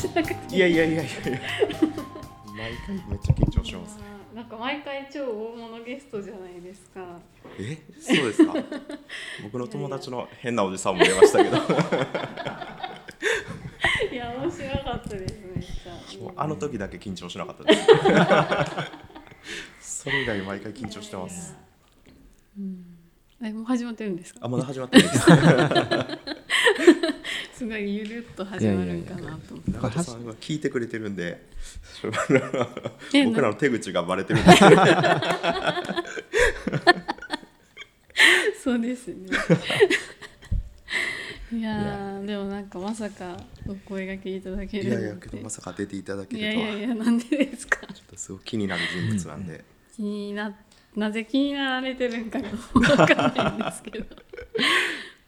しなくていやいやいやいやいや。毎回めっちゃ緊張します。なんか毎回超大物ゲストじゃないですか。え？そうですか？僕の友達の変なおじさんも出ましたけど。いや面白かったですめっちゃ。もうあの時だけ緊張しなかったです。それ以外毎回緊張してますえもう始まってるんですか？あまだ始まってないです。すごいゆるっと始まるんかなと思って。中田さんが聞いてくれてるんでえ僕らの手口がバレてる そうですね。いやーでもなんかまさかお声がけいただけいるなんて。やいやけどまさか出ていただけいやいやるとはいやなんでですか？ちょっとすごい気になる人物なんで、気にななぜ気になられてるんかが分かんないんですけど。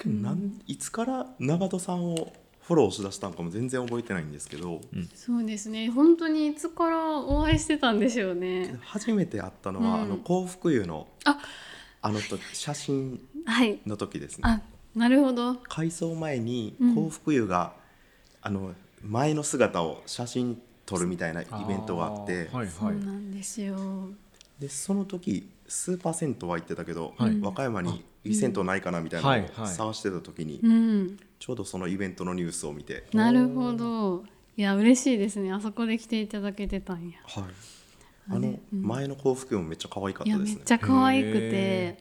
なんいつから長戸さんをフォローしだしたのかも全然覚えてないんですけど、そうですね。本当にいつからお会いしてたんでしょうね。初めて会ったのは、うん。あの幸福湯のああの時写真はい。の時ですね。あなるほど。改装前にうん。幸福湯が、あの前の姿を写真撮るみたいなイベントがあって。あーはいそうはいなんですよ。でその時スーパー銭湯は行ってたけど、はい。和歌山にいい銭湯ないかなみたいなのをはいはい。探してた時に、うん。ちょうどそのイベントのニュースを見て、なるほど。いや嬉しいですね。あそこで来ていただけてたんや。はい、あの前の幸福湯もめっちゃ可愛かったですね。めっちゃ可愛くて。へ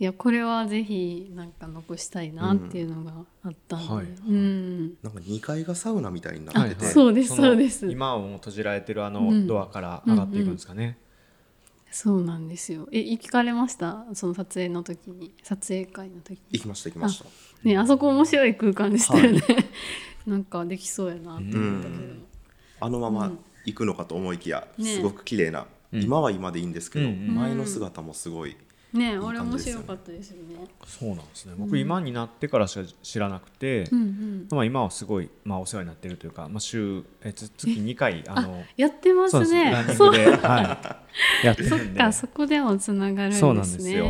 いやこれはぜひなんか残したいなっていうのがあったんで、うんはい。うん。なんか2階がサウナみたいになあってて、そうですのそうです。今はもう閉じられてるあのうん。ドアから上がっていくんですかね、そうなんですよ。え行かれました？その撮影の時に？撮影会の時に？行きました行きました。ねあそこ面白い空間でしたよね、なんかできそうやなって思ったけど、あのままうん。行くのかと思いきや、ね。すごく綺麗な、うん。今は今でいいんですけど、うん。うん。前の姿もすごい、ねいいあれ面白かったですよね。そうなんですね。僕今になってからしか知らなくて、うんうん。まあ、今はすごい、まあ、お世話になってるというか、まあ、週えつ月2回あのやってまそうすねそうグで、はい、やってそっるんで。かそこでもつながるんですね。そうなんですよ。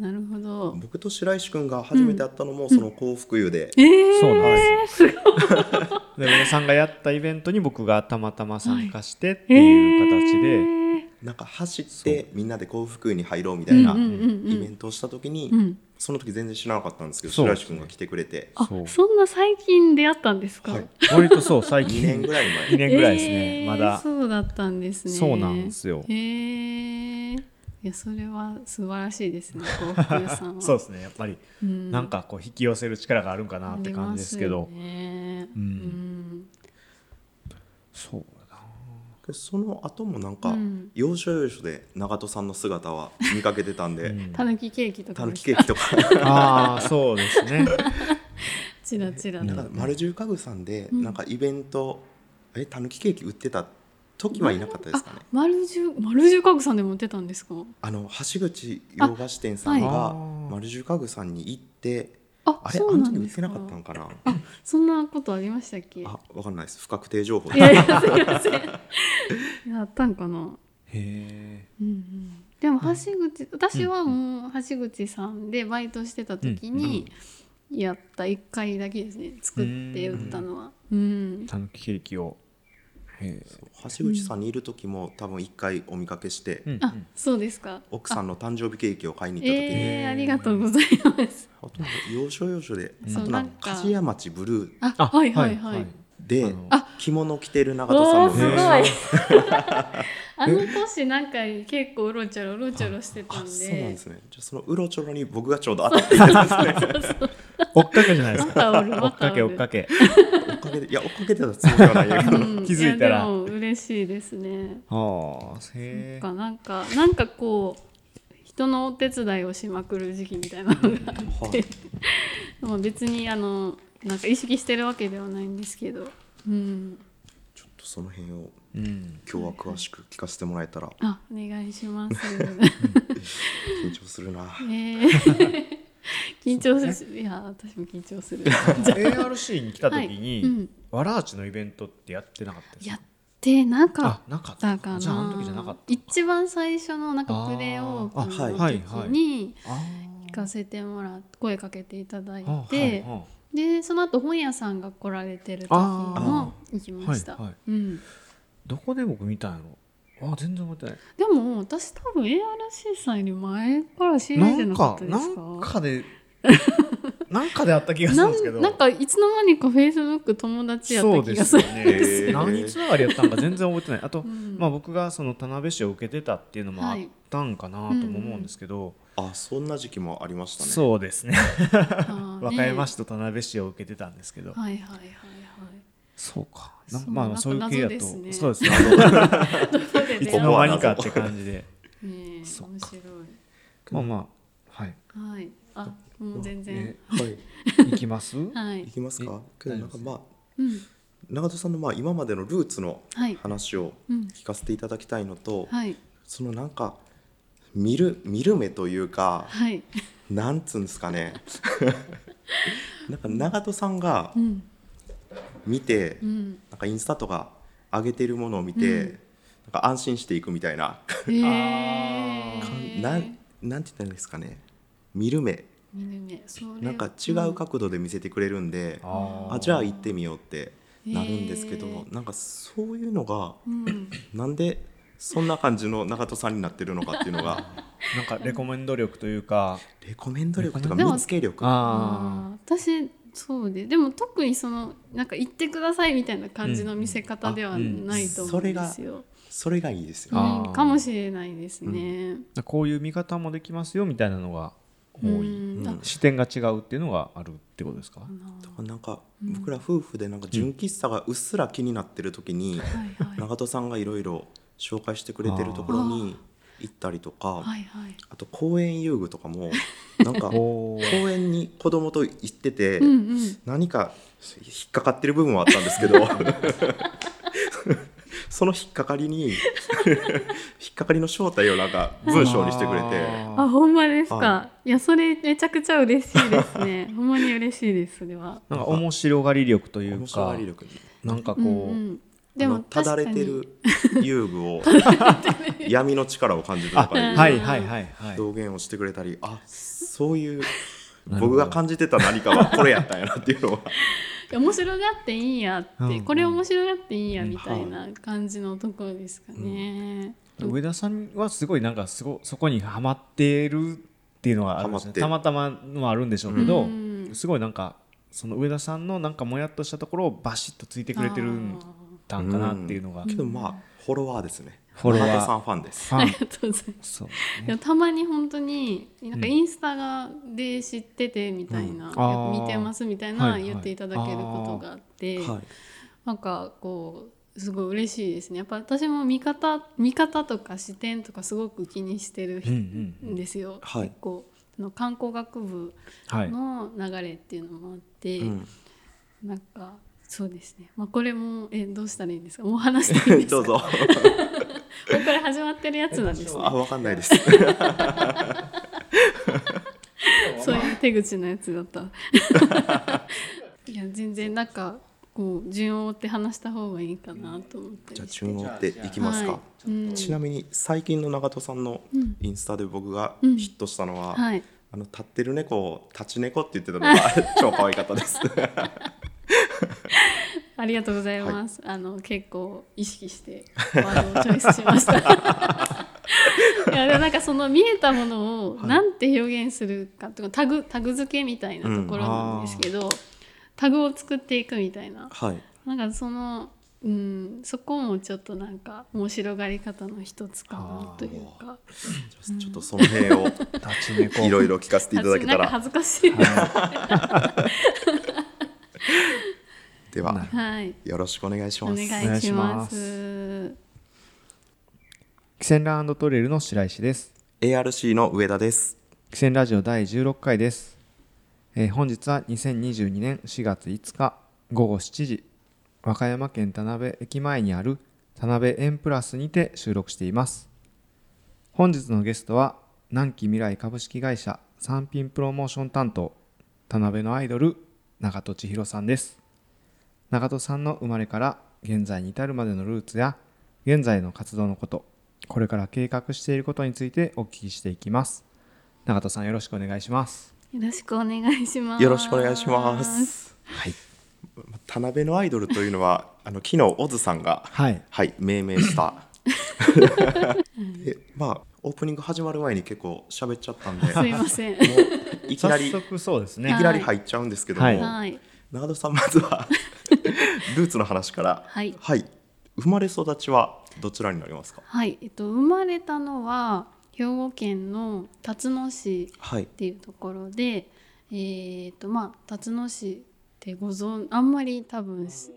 なるほど。僕と白石君が初めて会ったのも、その幸福湯で、えー、そうなんです で小野さんがやったイベントに僕がたまたま参加してっていう形で、えーなんか走ってみんなで幸福湯に入ろうみたいなイベントをした時に、うん。その時全然知らなかったんですけど白石君が来てくれて、あそんな最近出会ったんですか、はい。割とそう最2近年ぐらい前。2年ぐらいですね、えーまだ。そうだったんですね。そうなんですよ。へえいやそれは素晴らしいですね幸福さんは。そうですねやっぱり。うん。なんかこう引き寄せる力があるんかなって感じですけど。ありますよね。ううんん。そうでその後もなんか、うん。要所要所で長門さんの姿は見かけてたんで、うん。たぬきケーキとかた。ぬきケーキとか。ああそうですね。チラチラとなんか丸十家具さんでうん。なんかイベント、えたぬきケーキ売ってた時はいなかったですかね。丸十丸十家具さんでも売ってたんですか？あの橋口洋菓子店さんあがはい。丸十家具さんに行ってああれあそうの時売ってなんですかったのかな？あそんなことありましたっけ？あわかんないです。不確定情報いやいやすいません。やったんかな？へえ。うんうん。でも橋口私はもう橋口さんでバイトしてた時にやった1回だけですね。作って売ったのは。うん。たぬきケーキを橋口さんにいる時も多分一回お見かけして、うん。あそうですか。奥さんの誕生日ケーキを買いに行った時に、えー、ありがとうございます。あと要所要所で、そうあとなんか。鍛冶屋町ブルー。あはいはいはい、であの着物着てる長門さんもすごい。へ あの年なんか結構うろちょろうろちょろしてたんであそうなんですね。じゃあそのうろちょろに僕がちょうど当たってたんですね。追っかけじゃないですまか追っかけ。追っかけ。追っかけていや追っかけてたつもりはないけど、うん。気づいたら。やでも嬉しいですね。はあへえ。かなんかなんかこう人のお手伝いをしまくる時期みたいなのがあって、まあ別にあのなんか意識してるわけではないんですけど、うん、ちょっとその辺をうん。今日は詳しく聞かせてもらえたら。あお願いします。緊張するな。えー。緊張する。いや私も緊張する。じゃあ。ARC に来た時はい。に、うん。わらあちのイベントってやってなかったですか？やってなかっあなかった。たかな。じゃああの時じゃなかった一番最初のなんかプレオープンの時にあ聞かせてもらって声かけていただいあて。はでその後本屋さんが来られてる時も行きました、はいはい。うん、どこで僕見たんやろ？あ全然覚えてない。でも私多分 ARC さんより前から知り合いじゃなか？ったですかなんかで なんかであった気がするんですけど。なんなんかいつの間にかフェイスブック友達やっそうた気がするですよ。ね。何つながりやったんか全然覚えてない。あと、ん。まあ、僕がその田辺市を受けてたっていうのもあったんかなとも思うんですけど、あそんな時期もありましたね。そうですね。和歌山ね市と田辺市を受けてたんですけど、はいはいはいはいそうか。なそうまあそういう系やと。そうですね。いつの間にかって感じで。面白い。まあまあはい。はい。あもう全然。え はい。いきます？はい。いきますか？けどなんかまあうん。長戸さんのまあ今までのルーツのはい。話をうん。聞かせていただきたいのと、はい。そのなんか見る見る目というかはい。なんつうんですかね。なんか長戸さんがうん見て、うん。なんかインスタとか上げてるものを見て、うん。なんか安心していくみたいな、へえ なんなんて言ったらいいんですかね。見る目。見る目。なんか違う角度で見せてくれるんで、ああじゃあ行ってみようってなるんですけど、へーなんかそういうのがうん。なんでそんな感じの長戸さんになってるのかっていうのが なんかレコメンド力というか。レコメンド力とか見つけ力。ああー。私そうででも特にそのなんか言ってくださいみたいな感じの見せ方ではないと思うんですよ。それがいいですよ。うん。かもしれないですね。あこういう見方もできますよみたいなのが多うい、ん。あ視点が違うっていうのがあるってことですか、なんか僕ら夫婦でなんか純喫茶がうっすら気になってる時に、はいはい長戸さん。がいろいろ紹介してくれてるところに行ったりとかはいはい。あと公園遊具とかも なんか公園に子供と行ってて、うんうん。何か引っかかってる部分はあったんですけど その引っかかりに 引っかかりの正体をなんか文章にしてくれてあほんまですか。、はいやそれめちゃくちゃ嬉しいですね。ほんまに嬉しいですそれは。なんか面白がり力という面白かがり力になんかこう、うんうん。でもただれてる遊具を 闇の力を感じるとあかいうはいはいはいはい。表現をしてくれたりあそういう僕が感じてた何かはこれやったんやなっていうのは。面白がっていいんやって、うんこれ面白がっていいんやみたいな感じのところですかね。上田さんはすごいなんかすごそこにはまってるっていうのがあるんですね。たまたまのあるんでしょうけど、うん。すごいなんかその上田さんのなんかもやっとしたところをバシッとついてくれてるんだんかなっていうのが、けどまあフォロワーですね。フォロワー。さんファンです。ありがとうございます。そうでもたまに本当になんかインスタがで知っててみたいな、ん。あー見てますみたいはいはいな言っていただけることがあって、はいなんかこうすごい嬉しいですね。やっぱ私も見方見方とか視点とかすごく気にしてるうんうんん。ですよ、はい。結構その観光学部はい。の流れっていうのもあって、うん。なんかそうですね、まあ、これもえどうしたらいいんですか？もう話していいですか？どうぞ。もうこれ始まってるやつなんですね。あわかんないです。そういう手口のやつだった。いや全然なんかこう順を追って話した方がいいかなと思って。じゃあ。順を追っていきますか、はい。うん。ちなみに最近の長戸さんのインスタで僕がうん。ヒットしたのは、はい。あの立ってる猫を立ち猫って言ってたのが 超可愛かったです。ありがとうございます。あの結構意識してワードをチョイスしました。いやでもなんかその見えたものをなんて表現するかとかタグタグ付けみたいなところなんですけど、タグを作っていくみたいな。はい。なんかそのうんそこもちょっとなんか面白がり方の一つかなというか。ちょちょっとその辺を立ち猫いろいろ聞かせていただけたら恥ずかしい。でははい。よろしくお願いしおます願いしま。お願いしキセンラトレイルの白石です ARC の上田ですキセンラジオ第16回です、えー本日は2022年4月5日午後7時和歌山県田辺駅前にある田辺エンプラスにて収録しています。本日のゲストは南紀未来株式会社産品プロモーション担当田辺のアイドル長戸千尋さんです。長戸さんの生まれから現在に至るまでのルーツや現在の活動のことこれから計画していることについてお聞きしていきます。長戸さんよろしくお願いします。よろしくお願いします。よろしくお願いします。はい田辺のアイドルというのは あの昨日オズさんがはい。はい命名した。でまあオープニング始まる前に結構喋っちゃったんで。すいません。もういきなりい早速そうですね。きなり入っちゃうんですけども、はい。はい。長戸さんまずはルーツの話から。はい。生まれ育ちはどちらになりますか？はい。えっと生まれたのは兵庫県の辰野市はい。っていうところで、えっとまあ辰野市ってご存あんまり多分し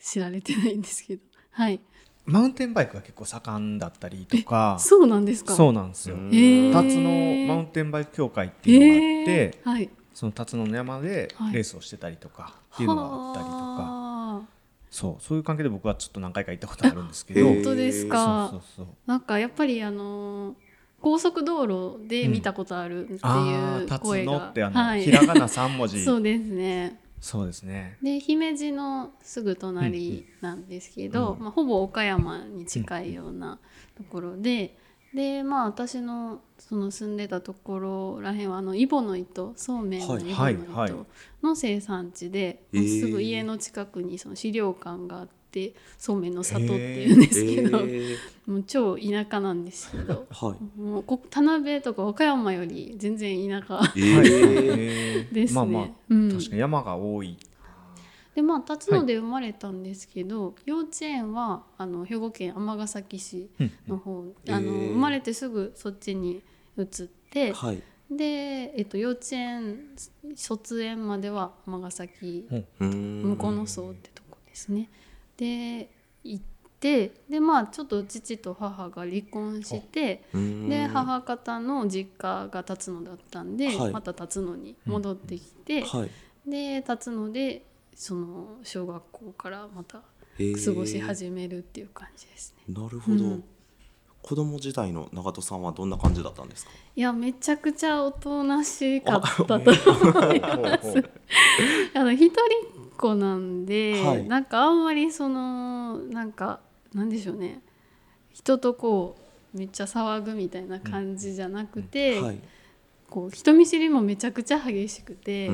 知られてないんですけど、はい。マウンテンバイクが結構盛んだったりとか。そうなんですか？そうなんですよ。辰野マウンテンバイク協会っていうのがあって、はい。その辰野の山ではい。レースをしてたりとかっていうのがあったりとか、はあ。そうそういう関係で僕はちょっと何回か行ったことあるんですけど。本当ですか？そうそうそうなんかやっぱりあのー高速道路で見たことあるってあいう声が、野ってあの、はい、ひらがな3文字。そうですね。そうですね。で姫路のすぐ隣なんですけど、まあ、ほぼ岡山に近いようなところで、でまあ私のその住んでたところらへんはあのイボの糸そうめんのイボのはいはい。糸の生産地で、へー。もうすぐ家の近くにその資料館があってそうめんの里っていうんですけど、えー。もう超田舎なんですけど。はい。もうこ田辺とか岡山より全然田舎えはいー。ですね。まあまあ、うん。確かに山が多い。でまあ辰野で生まれたんですけど、幼稚園はあの兵庫県尼崎市の方、うん。あの生まれてすぐそっちに移って、はい。で、えっと、幼稚園卒園までは尼崎向こうの層ってとこですね。で行ってでまあちょっと父と母が離婚して。で母方の実家が辰野だったんで、はい。また辰野に戻ってきて、はい。で辰野でその小学校からまた過ごし始めるっていう感じですね。なるほど、うん。子供時代の長戸さんはどんな感じだったんですか？いやめちゃくちゃおとなしかったと思います。あの一人っ子なんで、はい。なんかあんまりそのなんかなんでしょうね。人とこうめっちゃ騒ぐみたいな感じじゃなくて、はい。こう人見知りもめちゃくちゃ激しくて、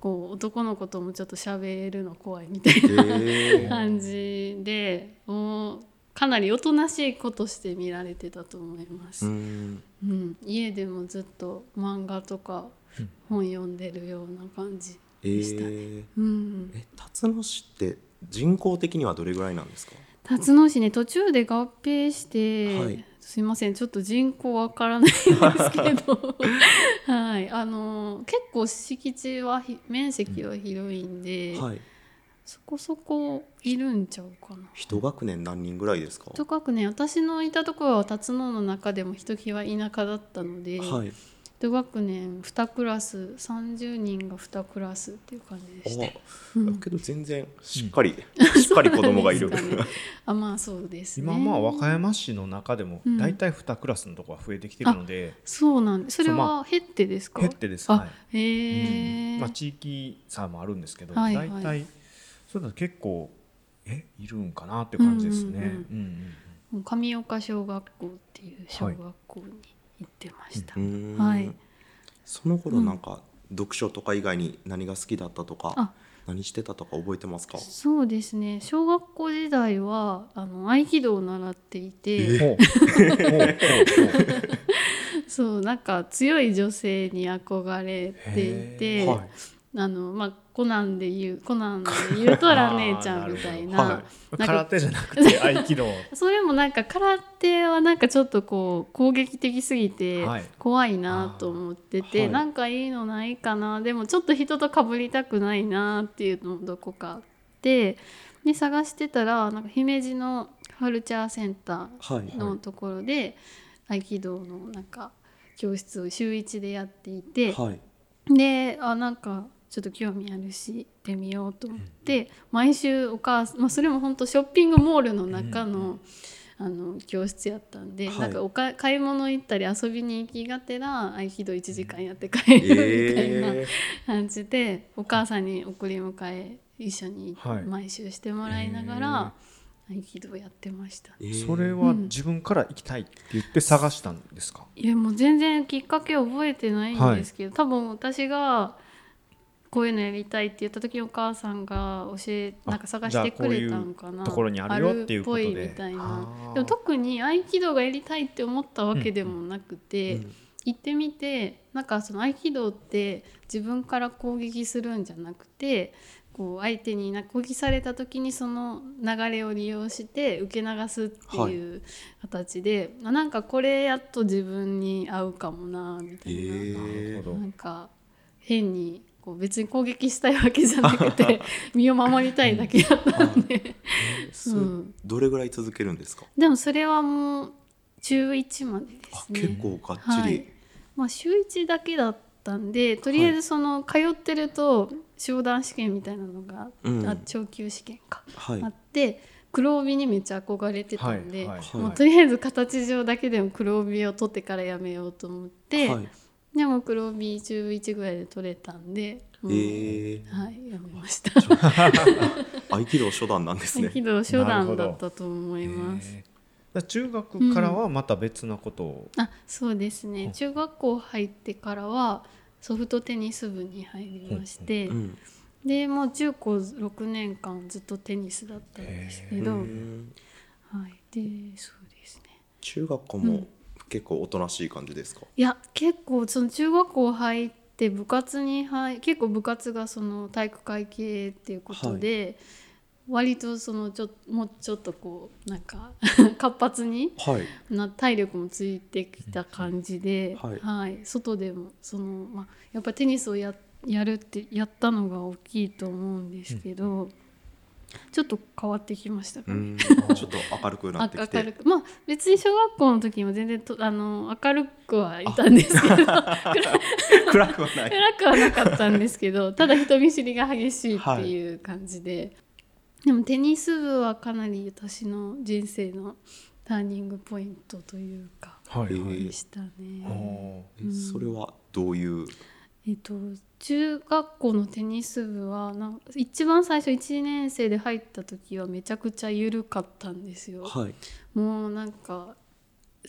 こう男の子ともちょっと喋るの怖いみたいへなー。感じでもうかなりおとなしい子として見られてたと思います。うーん。うん、家でもずっと漫画とか本読んでるような感じえ。ー。うん、え辰野市って人口的にはどれぐらいなんですか？辰野市ね途中で合併して、はい。すいませんちょっと人口わからないんですけど。はい。あの結構敷地はひ面積は広いんで、はい。そこそこいるんちゃうかな。一学年何人ぐらいですか？とかくね私のいたところは辰野の中でもひときわ田舎だったので、はい一学年2クラス30人が2クラスっていう感じでした。あうん。けど全然しっかり、しっかり子供がいる。ねあまあそうですね。今まあ和歌山市の中でもうん。大体2クラスのところが増えてきてるので、そうなんです。それは減ってですか？減ってです、あはい。へえ、まあ、地域差もあるんですけど、はいはい。大体そうだと結構えいるんかなっていう感じですね。うん上岡小学校っていう小学校に行ってました。はい。その頃なんか、読書とか以外に何が好きだったとかあ。何してたとか覚えてますか？そうですね。小学校時代はあの合気道を習っていて、そうなんか強い女性に憧れていて、はい。あのまあコナンで言うコナンで言うとラ姉ちゃんみたいな。はなんか空手じゃなくて合気道。それもなんか空手はなんかちょっとこう攻撃的すぎてはい。怖いなと思ってて、はい。なんかいいのないかな。でもちょっと人と被りたくないなっていうのもどこかあってで探してたらなんか姫路のカルチャーセンタはいーのところで合気道のなんか教室を週1でやっていて、はい。であなんかちょっと興味あるし行ってみようと思って、毎週お母さん、まあ、それも本当ショッピングモールの中の,、あの教室やったんで、はい。なんかおか買い物行ったり遊びに行きがてら合気道1時間やって帰るみたいなえ感じで、お母さんに送り迎え一緒にはい。毎週してもらいながら合気道やってました。ーえー。それは自分から行きたいって言って探したんですか、いやもう全然きっかけ覚えてないんですけど、多分私がこういうのやりたいって言った時にお母さんが教えなんか探してくれたんかな。ところにあるよっていうことで。みたいな。でも特に合気道がやりたいって思ったわけでもなくて、うん。行ってみてなんかその合気道って自分から攻撃するんじゃなくてこう相手にな攻撃された時にその流れを利用して受け流すっていう形で、あなんかこれやっと自分に合うかもなみたいな。えー。なんか変にこう別に攻撃したいわけじゃなくて 身を守りたいだけだったんで、うん。どれぐらい続けるんですか？でもそれはもう中1までであすね。結構がっちり、はい。まあ、週1だけだったんでとりあえずその通ってると商談試験みたいなのが、うん。あ長級試験か、はい。あって黒帯にめっちゃ憧れてたんで、はいはい。もうはいとりあえず形上だけでも黒帯を取ってからやめようと思って、はいでも黒帯中1ぐらいで取れたんで、え。ー、はいやめました。合気道初段なんですね。けど初段だったと思います。へー。中学からはまた別なことを、あそうですね。中学校入ってからはソフトテニス部に入りまして、うんでもう中高6年間ずっとテニスだったんですけど、うはい、んでそうですね。中学校もうん結構おとなしい感じですか、いや結構その中学校入って部活に入結構部活がその体育会系っていうことで、割とそのちょもうちょっとこうなんか 活発にはい。な体力もついてきた感じで、はい。外でもその、まあ、やっぱテニスをややるってやったのが大きいと思うんですけど、ちょっと変わってきました ちょっと明るくなあってきて。まあ別に小学校の時も全然とあの明るくはいたんですけど。暗くはない。暗くはなかったんですけどただ人見知りが激しいっていう感じで、でもテニス部はかなり私の人生のターニングポイントというかはいでしたね。おえそれはどういう？えっと、中学校のテニス部はなん一番最初1年生で入った時はめちゃくちゃ緩かったんですよ。はいもうなんか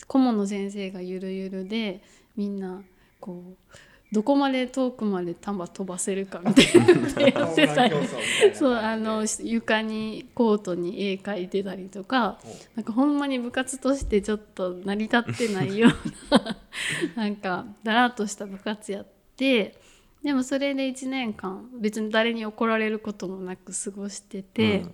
顧問の先生がゆるゆるでみんなこうどこまで遠くまで球飛ばせるかみたいなのでやってたり そうあの床にコートに絵描いてたりとかなんかほんまに部活としてちょっと成り立ってないようななんかだらっとした部活やってでもそれで1年間別に誰に怒られることもなく過ごしてて。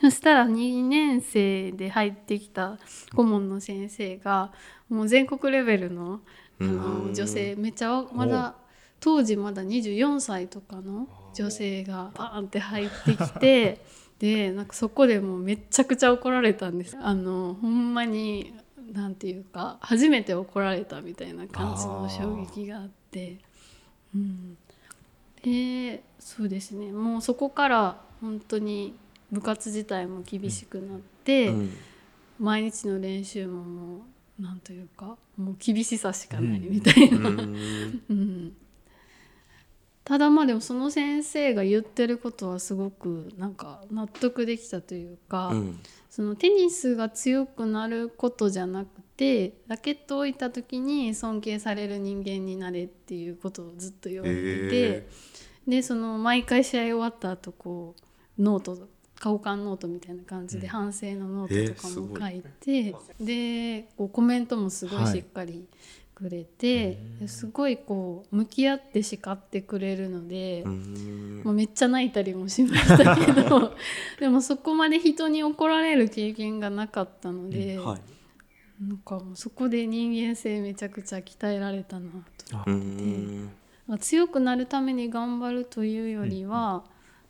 そしたら2年生で入ってきた顧問の先生がもう全国レベルのあうんの女性めっちゃまだ当時まだ24歳とかの女性がバーンって入ってきて でなんかそこでもうめちゃくちゃ怒られたんですあのほんまになんていうか初めて怒られたみたいな感じの衝撃があって。うん、でそうですね。もうそこから本当に部活自体も厳しくなって、うん。毎日の練習ももうなんというかもう厳しさしかないみたいな、うん。うん。ただまあでもその先生が言ってることはすごくなんか納得できたというか、うん。そのテニスが強くなることじゃなくてラケットを置いた時に尊敬される人間になれっていうことをずっと言われてて、へでその毎回試合終わった後こうノート交換ノートみたいな感じで反省のノートとかも書いて、でこうコメントもすごいしっかりくれて、ですごいこう向き合って叱ってくれるので。うん。もうめっちゃ泣いたりもしましたけど でもそこまで人に怒られる経験がなかったので、はいなんかもうそこで人間性めちゃくちゃ鍛えられたなと。うん。まあ強くなるために頑張るというよりは、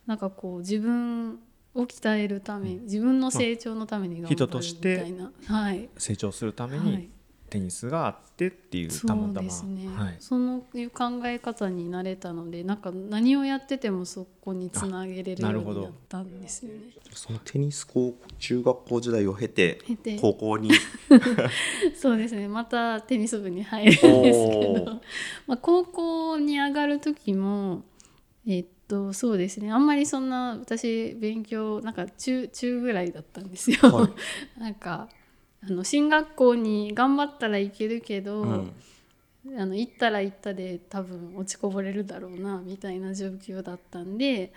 なんかこう自分を鍛えるため、自分の成長のために頑張るみたいな、はい、成長するためにはい、テニスがあってっていうそたまたま。うですね、はい、そのいう考え方になれたのでなんか何をやっててもそこにつなげれるようあなるほどになったんですよね。そのテニス高中学校時代を経て経て。高校に？そうですね。またテニス部に入るんですけど、まあ、高校に上がる時もえっとそうですね。あんまりそんな私勉強なんか中中ぐらいだったんですよ。は なんかあの進学校に頑張ったらいけるけど、うん。あの行ったら行ったで多分落ちこぼれるだろうなみたいな状況だったんで。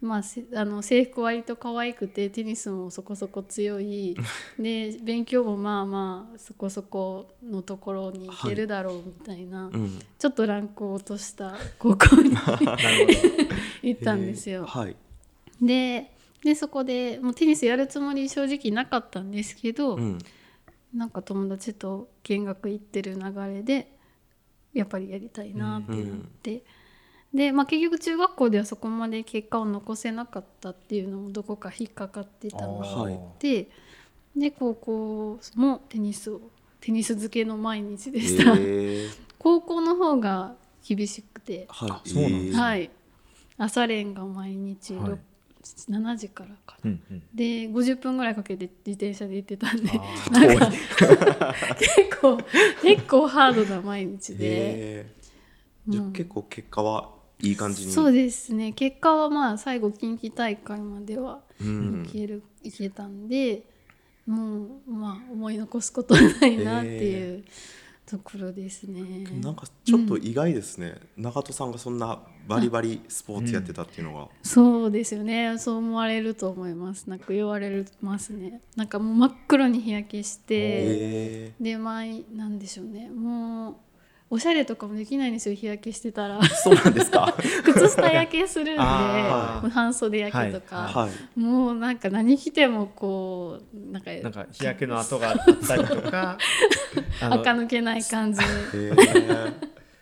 まあ、せあの制服割と可愛くてテニスもそこそこ強い。で勉強もまあまあそこそこのところに行けるだろうみたいな、うん。ちょっとランクを落とした高校に 行ったんですよ。はい。ででそこでもうテニスやるつもり正直なかったんですけど、うんなんか友達と見学行ってる流れでやっぱりやりたいなってなって、で、まあ、結局中学校ではそこまで結果を残せなかったっていうのもどこか引っかかってたのがあって、で高校もテニスをテニス漬けの毎日でした、えー。高校の方が厳しくて、はい。そうなんですね。はい。朝練が毎日、はい。ろ7時からかな。うんうん。で50分ぐらいかけて自転車で行ってたんで なんか 結構結構ハードな毎日で、うん。結構結果はいい感じに。そうですね。結果はまあ最後近畿大会まではうん。いける、いけたんでもうまあ思い残すことはないなっていうところですね。なんかちょっと意外ですね、長門さんがそんなバリバリスポーツやってたっていうのが、そうですよね。そう思われると思います。なんか言われますね。なんかもう真っ黒に日焼けして。えで前なんでしょうね。もうおしゃれとかもできないんですよ日焼けしてたら。ーそうなんですか。靴下焼けするんで半袖焼けとか、はい。もうなんか何着てもこうなんかなんか日焼けの跡があったりとか。垢抜けない感じ。えー。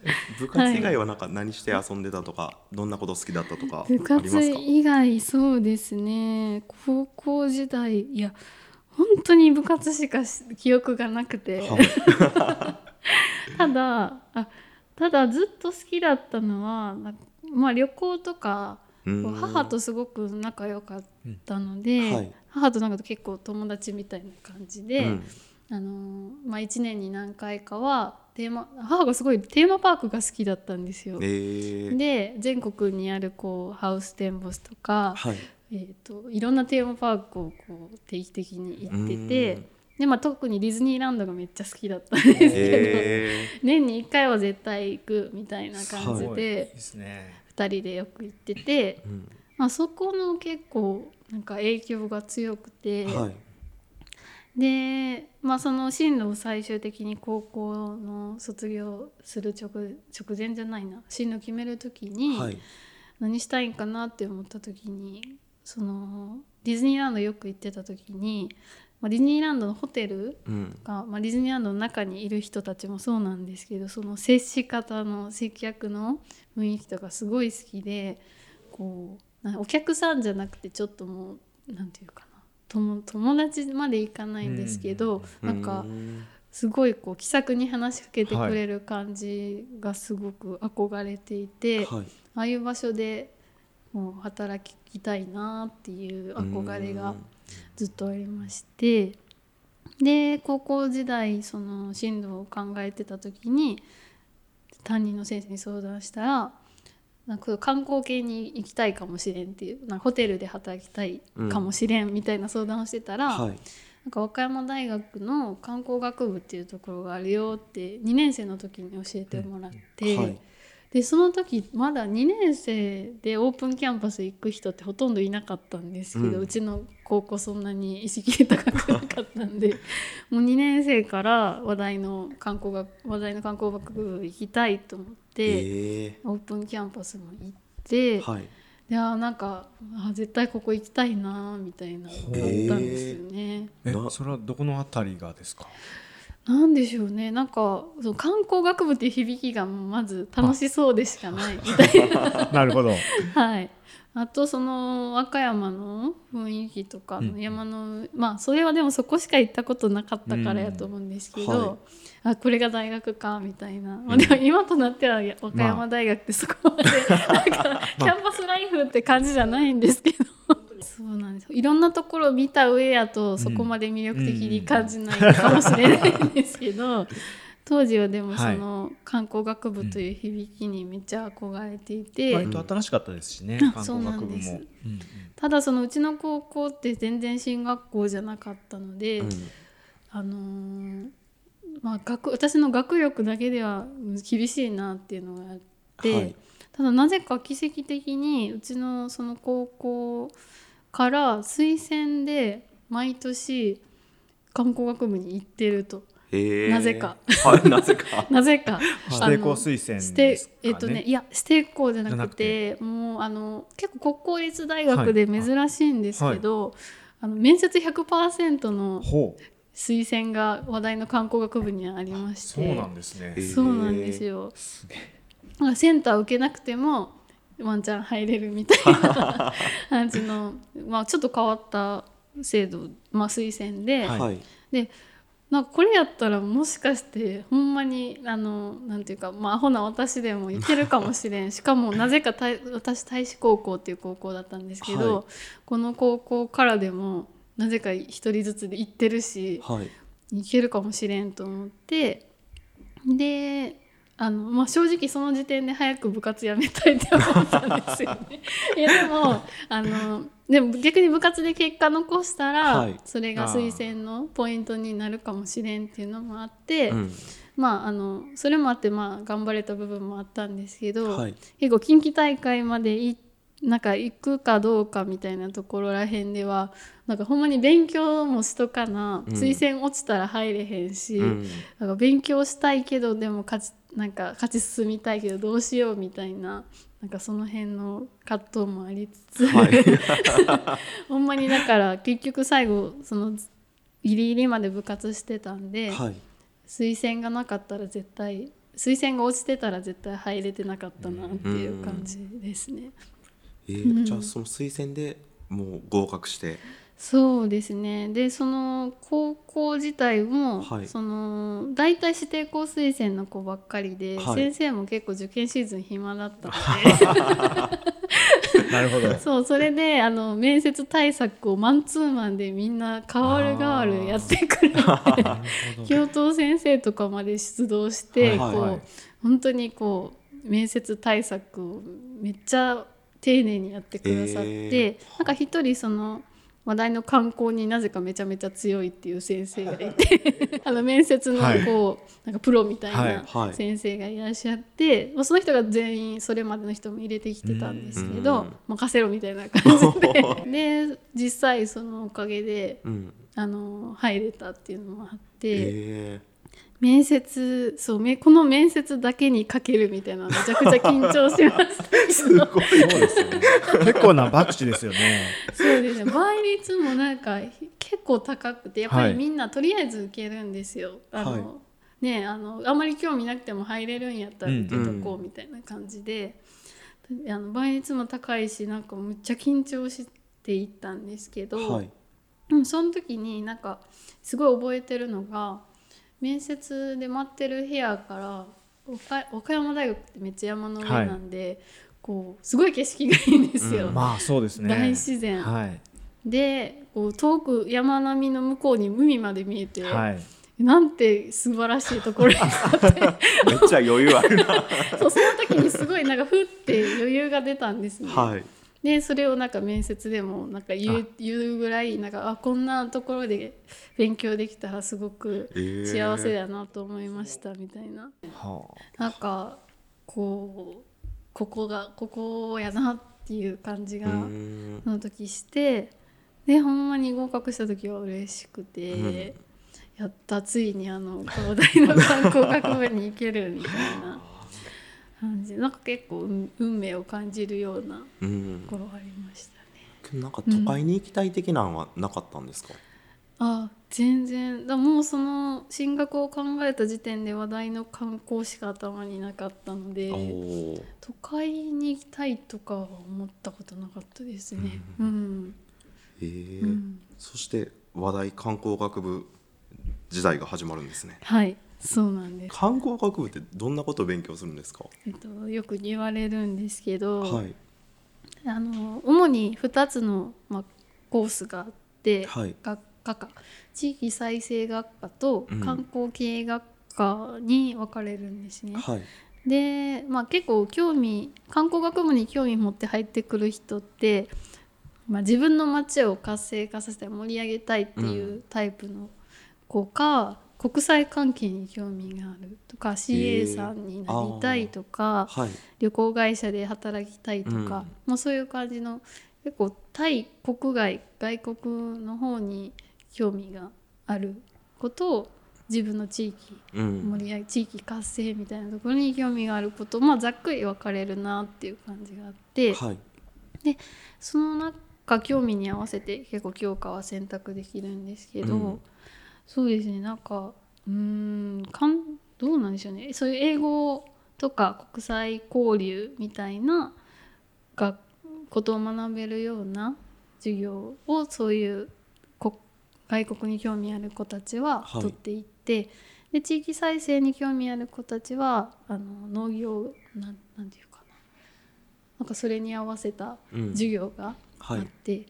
部活以外はなんか何して遊んでたとか、どんなこと好きだったとか？部活以外そうですね。高校時代いや本当に部活しかし記憶がなくて、はい ただあただずっと好きだったのはなまあ旅行とか母とすごく仲良かったので、はい。母となんか結構友達みたいな感じで、うん。あのまあ、1年に何回かはテーマ母がすごいテーマパークが好きだったんですよ。えー。で全国にあるこうハウステンボスとか、はい。えー、といろんなテーマパークをこう定期的に行っててうんで、まあ、特にディズニーランドがめっちゃ好きだったんですけど、え年に1回は絶対行くみたいな感じでですね。2人でよく行ってて、ーうん。まあ、そこの結構なんか影響が強くて、はい。で、まあ、その進路を最終的に高校の卒業する直直前じゃないな進路決める時にはい。何したいんかなって思った時にそのディズニーランドよく行ってた時に、まあ、ディズニーランドのホテルうん。が、まあ、ディズニーランドの中にいる人たちもそうなんですけどその接し方の接客の雰囲気とかすごい好きでこうなお客さんじゃなくてちょっともうなんていうかな友友達までいかないんですけど、なん。かうん。すごいこう気さくに話しかけてくれる感じがすごく憧れていて、はい。ああいう場所でもう働きたいなっていう憧れがずっとありましてで高校時代その進路を考えてた時に担任の先生に相談したらなんか観光系に行きたいかもしれんっていうなんかホテルで働きたいかもしれんみたいな相談をしてたら、はい。なんか和歌山大学の観光学部っていうところがあるよって2年生の時に教えてもらって、はいでその時まだ2年生でオープンキャンパス行く人ってほとんどいなかったんですけど、ううんちの高校そんなに意識高くなかったんで もう2年生から話題の観光学話題の観光学部行きたいと思って、え。オープンキャンパスも行って、ーはい。であーなんかあー絶対ここ行きたいなーみたいなのがあったんですよね。えなそれはどこのあたりがですか？なんでしょうね。なんかその観光学部っていう響きがまず楽しそうでしかない。みたいな。なるほど。はい。あとその和歌山の雰囲気とかうん。の山の、まあそれはでもそこしか行ったことなかったからやと思うんですけど、うん。はい。あこれが大学かみたいな、まあ、でも今となってはや和歌山大学ってそこまで、なんか キャンパスライフって感じじゃないんですけどそうなんです。いろんなところを見た上やとそこまで魅力的に感じないかもしれないんですけど、当時はでもその観光学部という響きにめっちゃ憧れていて、割と新しかったですしねあ観そうなんです。光学部もうん。ただそのうちの高校って全然進学校じゃなかったので、うん。あのーまあ、学私の学力だけでは厳しいなっていうのがあって、はい。ただなぜか奇跡的にうちのその高校から推薦で毎年観光学部に行ってると。なぜか。はいなぜか。なぜか。指あの定校推薦してですかね。えっとねいや指定校じゃなくてもうあの結構国公立大学で珍しいんですけど、あの面接100%のほう。推薦が話題の観光学部にはありまして。そうなんですね。そうなんですよ。センター受けなくてもワンチャン入れるみたいな感じの、まあ、ちょっと変わった制度、まあ、推薦で、はい。はいでなこれやったらもしかしてほんまにあのなんていうか、まあ、アホな私でもいけるかもしれん。しかもなぜかたい私大使高校っていう高校だったんですけど、はい。この高校からでもなぜか一人ずつで行ってるしはい。いけるかもしれんと思って。であの、まあ、正直その時点で早く部活やめたいって思ったんですよね。いやでもあのでも逆に部活で結果残したら、はい。それが推薦のポイントになるかもしれんっていうのもあって、うん。まああのそれもあってまあ頑張れた部分もあったんですけど、はい。結構近畿大会までいなんか行くかどうかみたいなところらへんではなんかほんまに勉強もしとかな、うん。推薦落ちたら入れへんし、うん。なんか勉強したいけどでも勝ちなんか勝ち進みたいけどどうしようみたいななんかその辺の葛藤もありつつ、はい。ほんまにだから結局最後そのギリギリまで部活してたんで、はい。推薦がなかったら絶対推薦が落ちてたら絶対入れてなかったなっていう感じですね。えーじゃあその推薦でもう合格してそうですね。でその高校自体も、はい。その大体指定校推薦の子ばっかりで、はい。先生も結構受験シーズン暇だったので。なるほど。そうそれであの面接対策をマンツーマンでみんな変わる変わるやってくれて 教頭先生とかまで出動して、こうはい。はい本当にこう面接対策をめっちゃ丁寧にやってくださって、えなんか一人その話題の観光になぜかめちゃめちゃ強いっていう先生がいて あの面接のはい。こう、なんかプロみたいはい。なはい。先生がいらっしゃって、まあその人が全員それまでの人も入れてきてたんですけどうん。任せろみたいな感じで。で実際そのおかげでうん。あの入れたっていうのもあって。え面接そうめこの面接だけにかけるみたいなめちゃくちゃ緊張しましたけどそうですよね。結構な博打ですよね。そうです。ね倍率もなんか結構高くてやっぱはい。りみんなとりあえず受けるんですよ。あのはい。ねあのあんまり興味なくても入れるんやったら受けとこうみたいな感じで、あの倍率も高いしなんかむっちゃ緊張していったんですけど、ーはい。うん、その時になんかすごい覚えてるのが面接で待ってる部屋から岡岡山大学ってめっちゃ山の上なんで、こうすごい景色がいいんですよ。うん。まあそうですね。大自然。はい。でこう遠く山並みの向こうに海まで見えて、はい。なんて素晴らしいところやなって。めっちゃ余裕あるな。そうその時にすごいなんかふって余裕が出たんですね。はいでそれをなんか面接でもなんか言う言うぐらいなんかあこんなところで勉強できたらすごくえ。ー幸せだなと思いましたみたいな、はなんかこうここがここやなっていう感じがうーん。その時してでほんまに合格した時は嬉しくて、やったついにあの東大の観光学部に行けるみたいな感じ。なんか結構運運命を感じるようなうん。ところありましたね。けどなんか都会に行きたい的なのはなかったんですか、あ全然。だもうその進学を考えた時点で話題の観光しか頭になかったので都会に行きたいとかは思ったことなかったですね。うん、えー。うん。そして話題観光学部時代が始まるんですね。はいそうなんです、観光学部ってどんなことを勉強するんですか？えっと、よく言われるんですけど、はい。あの主に2つの、まあ、コースがあって、はい。学科か。地域再生学科とうん。観光経営学科に分かれるんですね。はい。で、まあ、結構興味観光学部に興味持って入ってくる人って、まあ、自分の街を活性化させて盛り上げたいっていうタイプの子か、国際関係に興味があるとか CA さんになりたいとか、はい。旅行会社で働きたいとか、うん。まあ、そういう感じの結構対国外外国の方に興味があることを自分の地域うん。盛り上げ地域活性みたいなところに興味があることまあざっくり分かれるなっていう感じがあってはい。その中興味に合わせて結構教科は選択できるんですけど、うんそうですね。なんかうーんかんどうなんでしょうね。そういう英語とか国際交流みたいながことを学べるような授業をそういうこ外国に興味ある子たちははい。取っていって、で地域再生に興味ある子たちはあの農業なんなんていうかな。なんかそれに合わせたうん。授業があはい。って、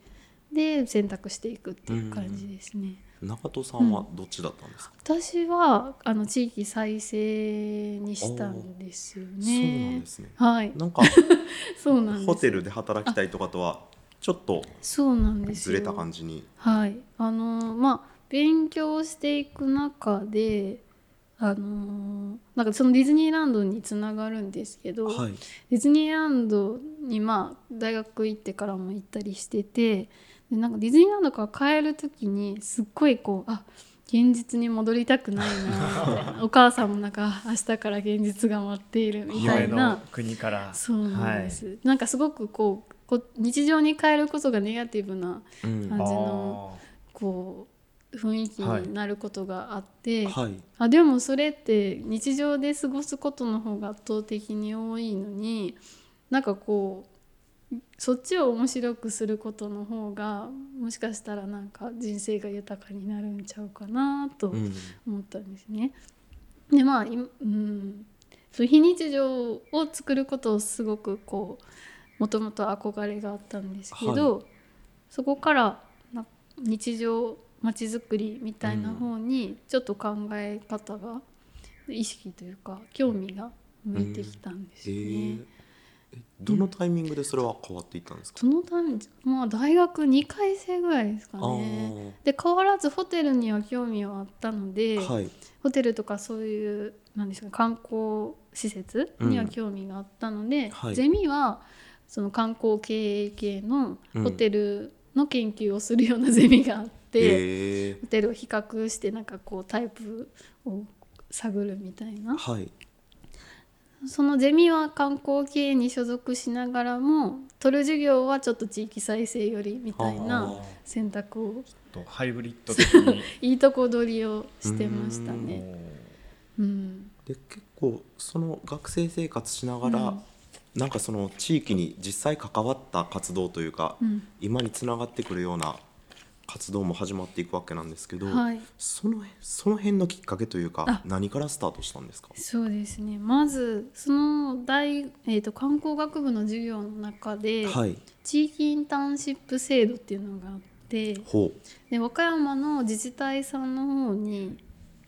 で選択していくっていう感じですね。中戸さんはどっちだったんですか、私はあの地域再生にしたんですよね。そうなんですねはい、なんか そうなん。ホテルで働きたいとかとはちょっとそうなんですよ。ずれた感じにはい、あのまあ勉強していく中で、あのなんかそのディズニーランドにつながるんですけど、はいディズニーランドにまあ大学行ってからも行ったりしててでなんかディズニーランドから帰る時にすっごいこうあ現実に戻りたくないな みたいな。お母さんもなんかあ明日から現実が待っているみたいな、国から。そうなんです、なんかすごくこうこ日常に変えることがネガティブなうん。感じのこう雰囲気になることがあって、はい。あでもそれって日常で過ごすことの方が圧倒的に多いのになんかこうそっちを面白くすることの方がもしかしたらなんか人生が豊かになるんちゃうかなとうん思ったんですね。でまあいうんそう非日常を作ることをすごくこうもともと憧れがあったんですけど、そこからな日常まちづくりみたいな方にちょっと考え方が、意識というか興味が向いてきたんですね。ーえどのタイミングでそれは変わっていったんですか、そのためにまあ大学2回生ぐらいですかあね。で変わらずホテルには興味はあったので、あはい。ホテルとかそういうなんですか観光施設には興味があったので、はい。ゼミはその観光経営系のうん。ホテルの研究をするようなゼミがあって、えー。ホテルを比較してなんかこうタイプを探るみたいな。はいそのゼミは観光系に所属しながらも取る授業はちょっと地域再生寄りみたいあなー。選択をとハイブリッド的に。いいとこ取りをしてましたね。うん。で結構その学生生活しながら、うん。なんかその地域に実際関わった活動というか、うん。今につながってくるような活動も始まっていくわけなんですけど、はい。そのその辺のきっかけというかあ。何からスタートしたんですか？そうですね。まずその大、えー、と観光学部の授業の中で、はい。地域インターンシップ制度っていうのがあってほで和歌山の自治体さんの方に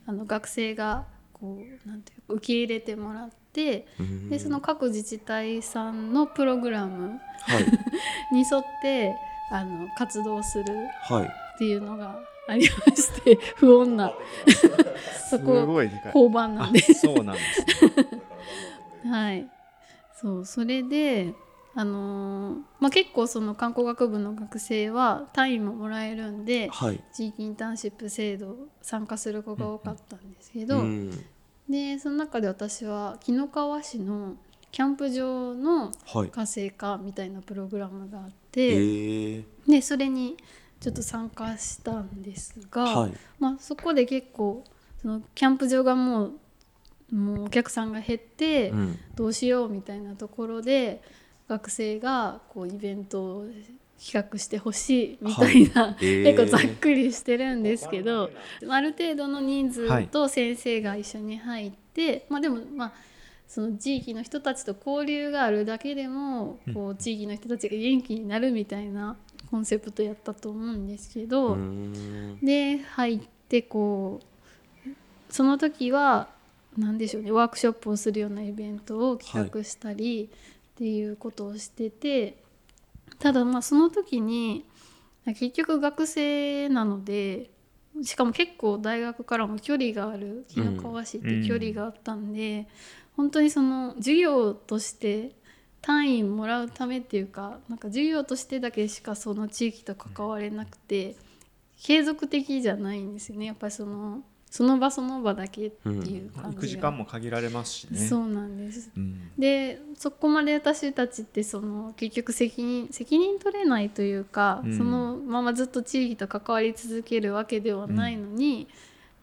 あの学生がこうなんていうか受け入れてもらってでその各自治体さんのプログラムはい。に沿ってあの活動するはい。っていうのがありまして 不穏な。そすこ交番なんで。あそうなんですね。はい、そうそれで、あのーまあ、結構その観光学部の学生は単位ももらえるんではい。地域インターンシップ制度参加する子が多かったんですけど、うん。でその中で私は紀の川市のキャンプ場のはい。活性化みたいなプログラムがあっえて、ー、でそれにちょっと参加したんですが、はい。まあ、そこで結構そのキャンプ場がもうもうお客さんが減って、うん。どうしようみたいなところで学生がこうイベントを企画してほしいみたいな、えー。結構ざっくりしてるんですけど、ある程度の人数と先生が一緒に入って、まあでもまあその地域の人たちと交流があるだけでもこう地域の人たちが元気になるみたいなコンセプトやったと思うんですけど。で入ってこうその時は何でしょうねワークショップをするようなイベントを企画したりっていうことをしてて、ただまあその時に結局学生なのでしかも結構大学からも距離がある紀の川市って距離があったんで、本当にその授業として単位もらうためっていうかなんか授業としてだけしかその地域と関われなくて、継続的じゃないんですよね。やっぱりそのその場その場だけっていう感じが、行く時間も限られますしね。そうなんです。うん。でそこまで私たちってその結局責任責任取れないというか、うん。そのままずっと地域と関わり続けるわけではないのに、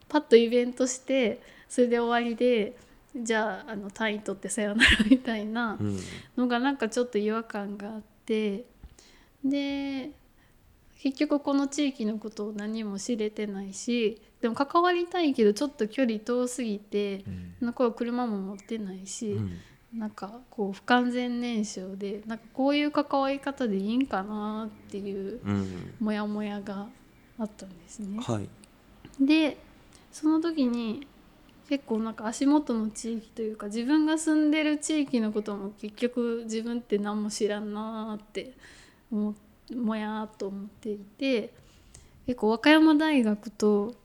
パッとイベントしてそれで終わりでじゃああの単位取ってさよならみたいなうんのがなんかちょっと違和感があってで結局この地域のことを何も知れてないしでも関わりたいけどちょっと距離遠すぎてうん車も持ってないし。うんなんかこう不完全燃焼でなんかこういう関わり方でいいんかなっていううんモヤモヤがあったんですね。はいでその時に結構なんか足元の地域というか自分が住んでる地域のことも結局自分って何も知らんなーって思っもやーっと思っていて結構和歌山大学と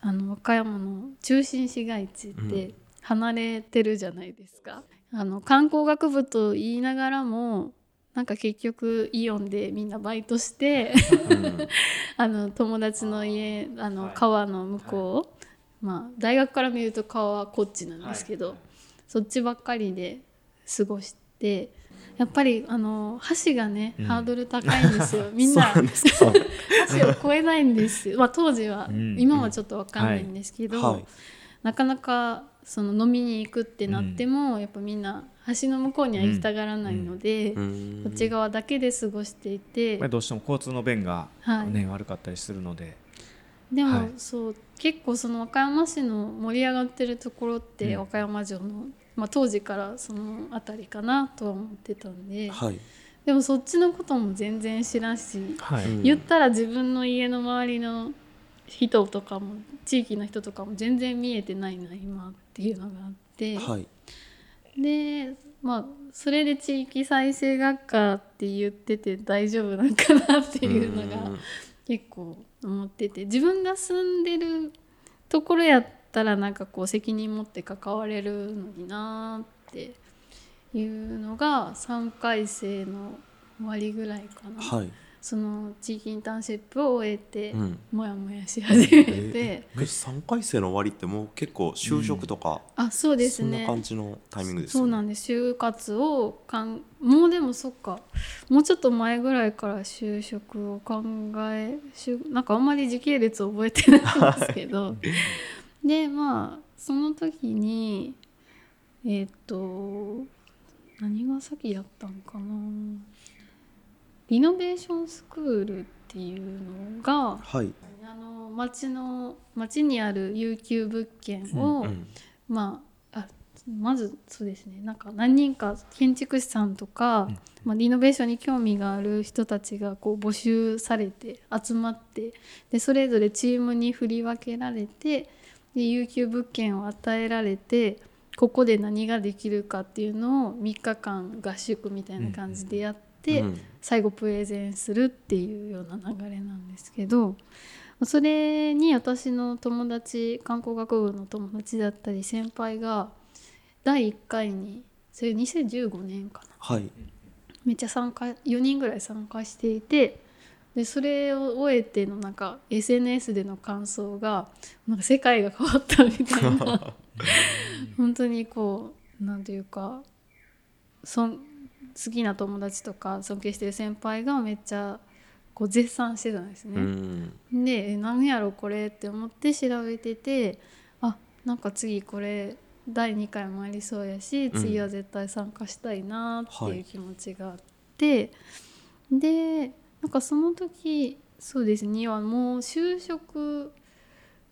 あの和歌山の中心市街地って離れてるじゃないですか。あの観光学部と言いながらもなんか結局イオンでみんなバイトしてうん。あの友達の家あのはい。川の向こう、まあ大学から見ると川はこっちなんですけど、はいそっちばっかりで過ごしてやっぱりあの橋がね、うん。ハードル高いんですよ。みんな。そうなんです。か橋を越えないんです。よ、まあ、当時は、うん。今はちょっと分かんないんですけど、はい。なかなかその飲みに行くってなっても、やっぱみんな橋の向こうには行きたがらないので、うん。こっち側だけで過ごしていて、まあどうしても交通の便が、はい。ね悪かったりするのででも、はい。そう結構その和歌山市の盛り上がってるところって、うん。和歌山城の、まあ、当時からその辺りかなとは思ってたんで、はい。でもそっちのことも全然知らんし、はい、うん。言ったら自分の家の周りの人とかも地域の人とかも全然見えてないな今っていうのがあって、はい。でまあそれで地域再生学科って言ってて大丈夫なんかなっていうのが。うん。結構思ってて自分が住んでるところやったらなんかこう責任持って関われるのになーっていうのが3回生の終わりぐらいかな、はい。その地域インターンシップを終えて、うん。もやもやし始めて、え3回生の終わりってもう結構就職とか、あそうですそんなね感じのタイミングですそうなんです。就活をかんもうでもそっか。もうちょっと前ぐらいから就職を考えなんかあんまり時系列覚えてないんですけど。でまあその時にえっ、と何が先やったんかなリノベーションスクールっていうのがはい、あの町の町にある有給物件を、うんまああまずそうですね。なんか何人か建築士さんとか、まあ、リノベーションに興味がある人たちがこう募集されて集まってでそれぞれチームに振り分けられてで有給物件を与えられてここで何ができるかっていうのを3日間合宿みたいな感じでやって。うん最後プレゼンするっていうような流れなんですけどそれに私の友達観光学部の友達だったり先輩が第1回にそれ2015年かな。はい。めっちゃ参加4人ぐらい参加していてでそれを終えてのなんか SNS での感想がなんか世界が変わったみたいな。本当にこうなんていうかそん好きな友達とか尊敬してる先輩がめっちゃこう絶賛してたんですうね。ん。でえ何やろこれって思って調べててあなんか次これ第2回もありそうやしうん。次は絶対参加したいなってはいいう気持ちがあって、でなんかその時そうですねはもう就職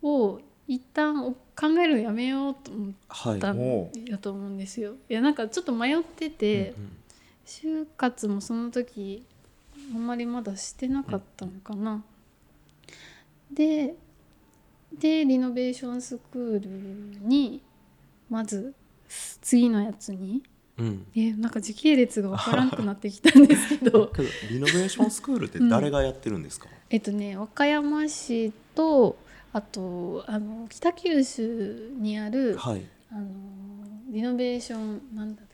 を一旦お考えるのやめようと思っはいたんおやと思うんですよ。いやなんかちょっと迷ってて、うん就活もその時あんまりまだしてなかったのかな。ででリノベーションスクールにまず次のやつにうん。えなんか時系列がわからんくなってきたんですけど。リノベーションスクールって誰がやってるんですか、えっとね和歌山市とあとあの北九州にある、はい。あのリノベーションなんだっけな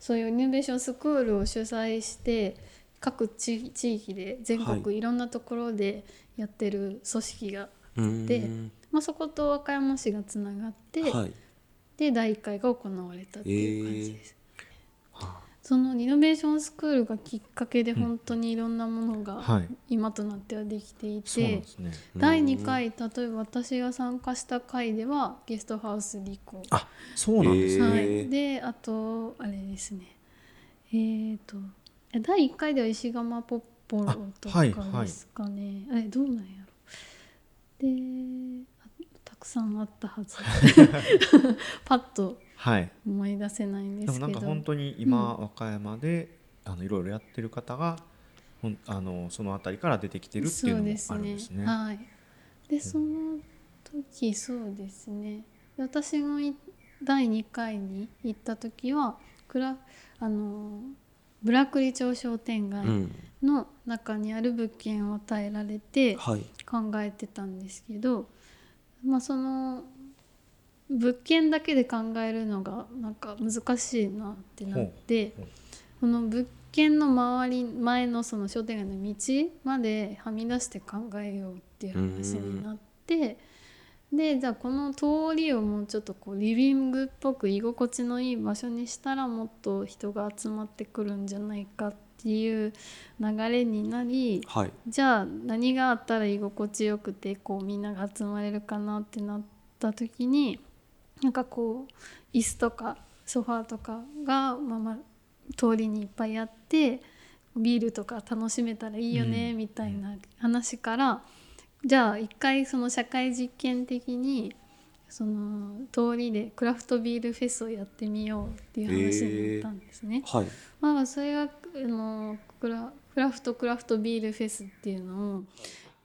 そういうリノベーションスクールを主催して各地地域で全国、、はい。ろんなところでやってる組織が、うーん。でまあ、そこと和歌山市がつながって、はい。で第1回が行われたっていう感じです。はそのリノベーションスクールがきっかけで本当にいろんなものがはい。今となってはできていて、第2回例えば私が参加した回ではゲストハウスリコあそうなんですね、はい、であとあれですね。えっ、と第1回では石窯ポッポロとかですかね、あれどうなんやろ。であたくさんあったはず。パッとはい思い出せないんでですもけど。なんか本当に今、和歌山であのいろいろやってる方がほんあのその辺りから出てきてるっていうのもあるんですね。はい、でその時そうですね。で私がい第2回に行った時はクラあのブラックリ町商店街うんの中にある物件を与えられてはい。考えてたんですけど、まあその物件だけで考えるのがなんか難しいなってなってこの物件の周り前のその商店街の道まではみ出して考えようっていう話になってでじゃあこの通りをもうちょっとこうリビングっぽく居心地のいい場所にしたらもっと人が集まってくるんじゃないかっていう流れになりはい。じゃあ何があったら居心地よくてこうみんなが集まれるかなってなった時になんかこう椅子とかソファーとかが、まあまあ、通りにいっぱいあってビールとか楽しめたらいいよねうん。みたいな話から、じゃあ一回その社会実験的にその通りでクラフトビールフェスをやってみようっていう話になったんですね。はい。まあそれがあのクラクラフトクラフトビールフェスっていうのを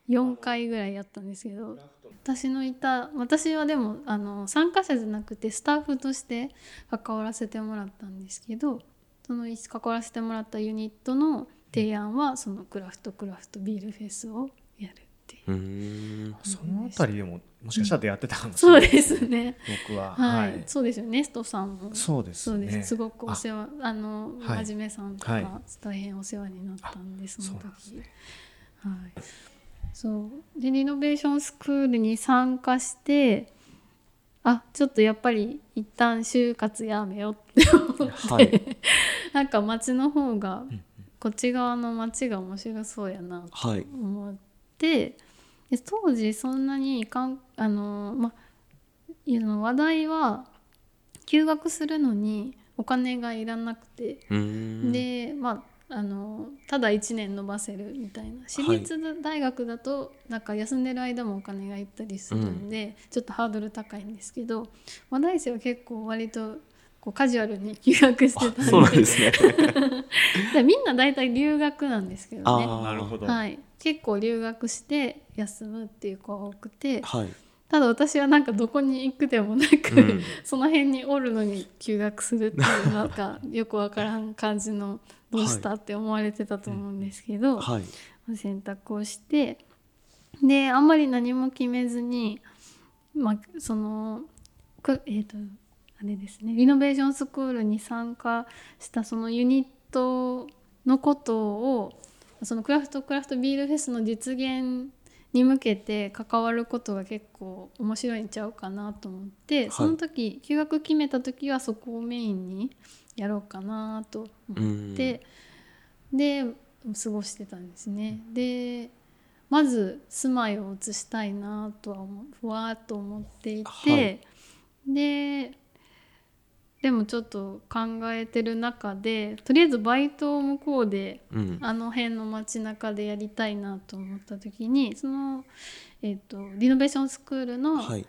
4回ぐらいやったんですけど私のいた私はでもあの参加者じゃなくてスタッフとして関わらせてもらったんですけどその関わらせてもらったユニットの提案はそのクラフトクラフトビールフェスをやるっていう。その辺りでももしかしたら出会ってたかもしそうれない、ですね。僕は、はい、そうですよね。ストさんもそうですねそうです。すごくお世話あの、はい真面目さんとはいか大変お世話になったんで、そのそうなんです時。はい。そう。でリノベーションスクールに参加して、あちょっとやっぱり一旦就活やめようって。思って、はい。なんか町の方がんこっち側の町が面白そうやなはい。思ってで当時そんなにかんあの、ま、いや話題は休学するのにお金がいらなくて、でまああのただ1年延ばせるみたいな。私立大学だとなんか休んでる間もお金がいったりするんで、ちょっとハードル高いんですけど話題生は結構割とこうカジュアルに休学してたんで。あそうなんですね。でみんな大体留学なんですけどね。なるほど、はい、結構留学して休むっていう子が多くてはい。ただ私はなんかどこに行くでもなく、うん。その辺におるのに休学するっていうなんかよくわからん感じのどうしたって思われてたと思うんですけど、はい。選択をしてであんまり何も決めずに、まあ、そのくえっ、とあれですねリノベーションスクールに参加したそのユニットのことをそのクラフトクラフトビールフェスの実現に向けて関わることが結構面白いんちゃうかなと思って、い。その時休学決めた時はそこをメインにやろうかなと思って、で過ごしてたんですね。でまず住まいを移したいなとはふわっと思っていて、はい。ででもちょっと考えてる中でとりあえずバイトを向こうでうん。あの辺の街中でやりたいなと思った時にその、えっとリノベーションスクールのはい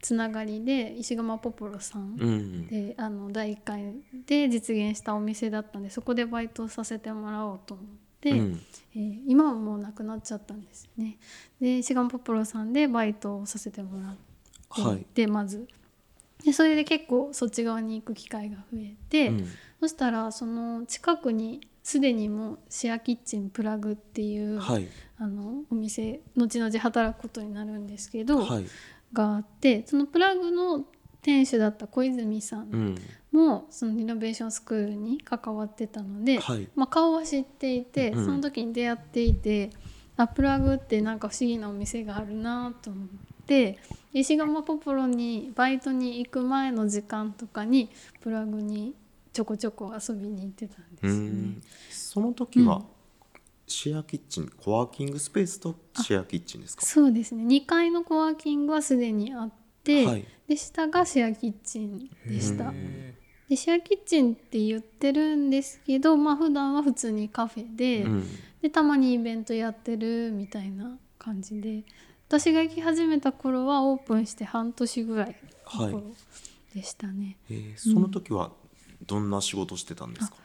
つながりで石窯ポポロさんうん。であの第1回で実現したお店だったんでそこでバイトをさせてもらおうと思って、うん。えー今はもうなくなっちゃったんですよね。でシガンポポロさんでバイトをさせてもらって、はい。でまず。でそれで結構そっち側に行く機会が増えて、うん。そしたらその近くにすでにもうシェアキッチンプラグっていう、はい。あのお店後々働くことになるんですけど、はいがあってそのプラグの店主だった小泉さんうん。もそのリノベーションスクールに関わってたので、はい。まあ、顔は知っていて、うん。その時に出会っていてあプラグってなんか不思議なお店があるなと思って石窯ポポロにバイトに行く前の時間とかにプラグにちょこちょこ遊びに行ってたんうですよね。ん。その時はシェアキッチンコワーキングスペースとシェアキッチンですか？そうですね。2階のコワーキングはすでにあって、はい。で下がシェアキッチンでした。へでシェアキッチンって言ってるんですけどまあ普段は普通にカフェで,、うん。でたまにイベントやってるみたいな感じで。私が行き始めた頃はオープンして半年ぐらいのはい。頃でしたね。えーその時はどんな仕事してたんですか？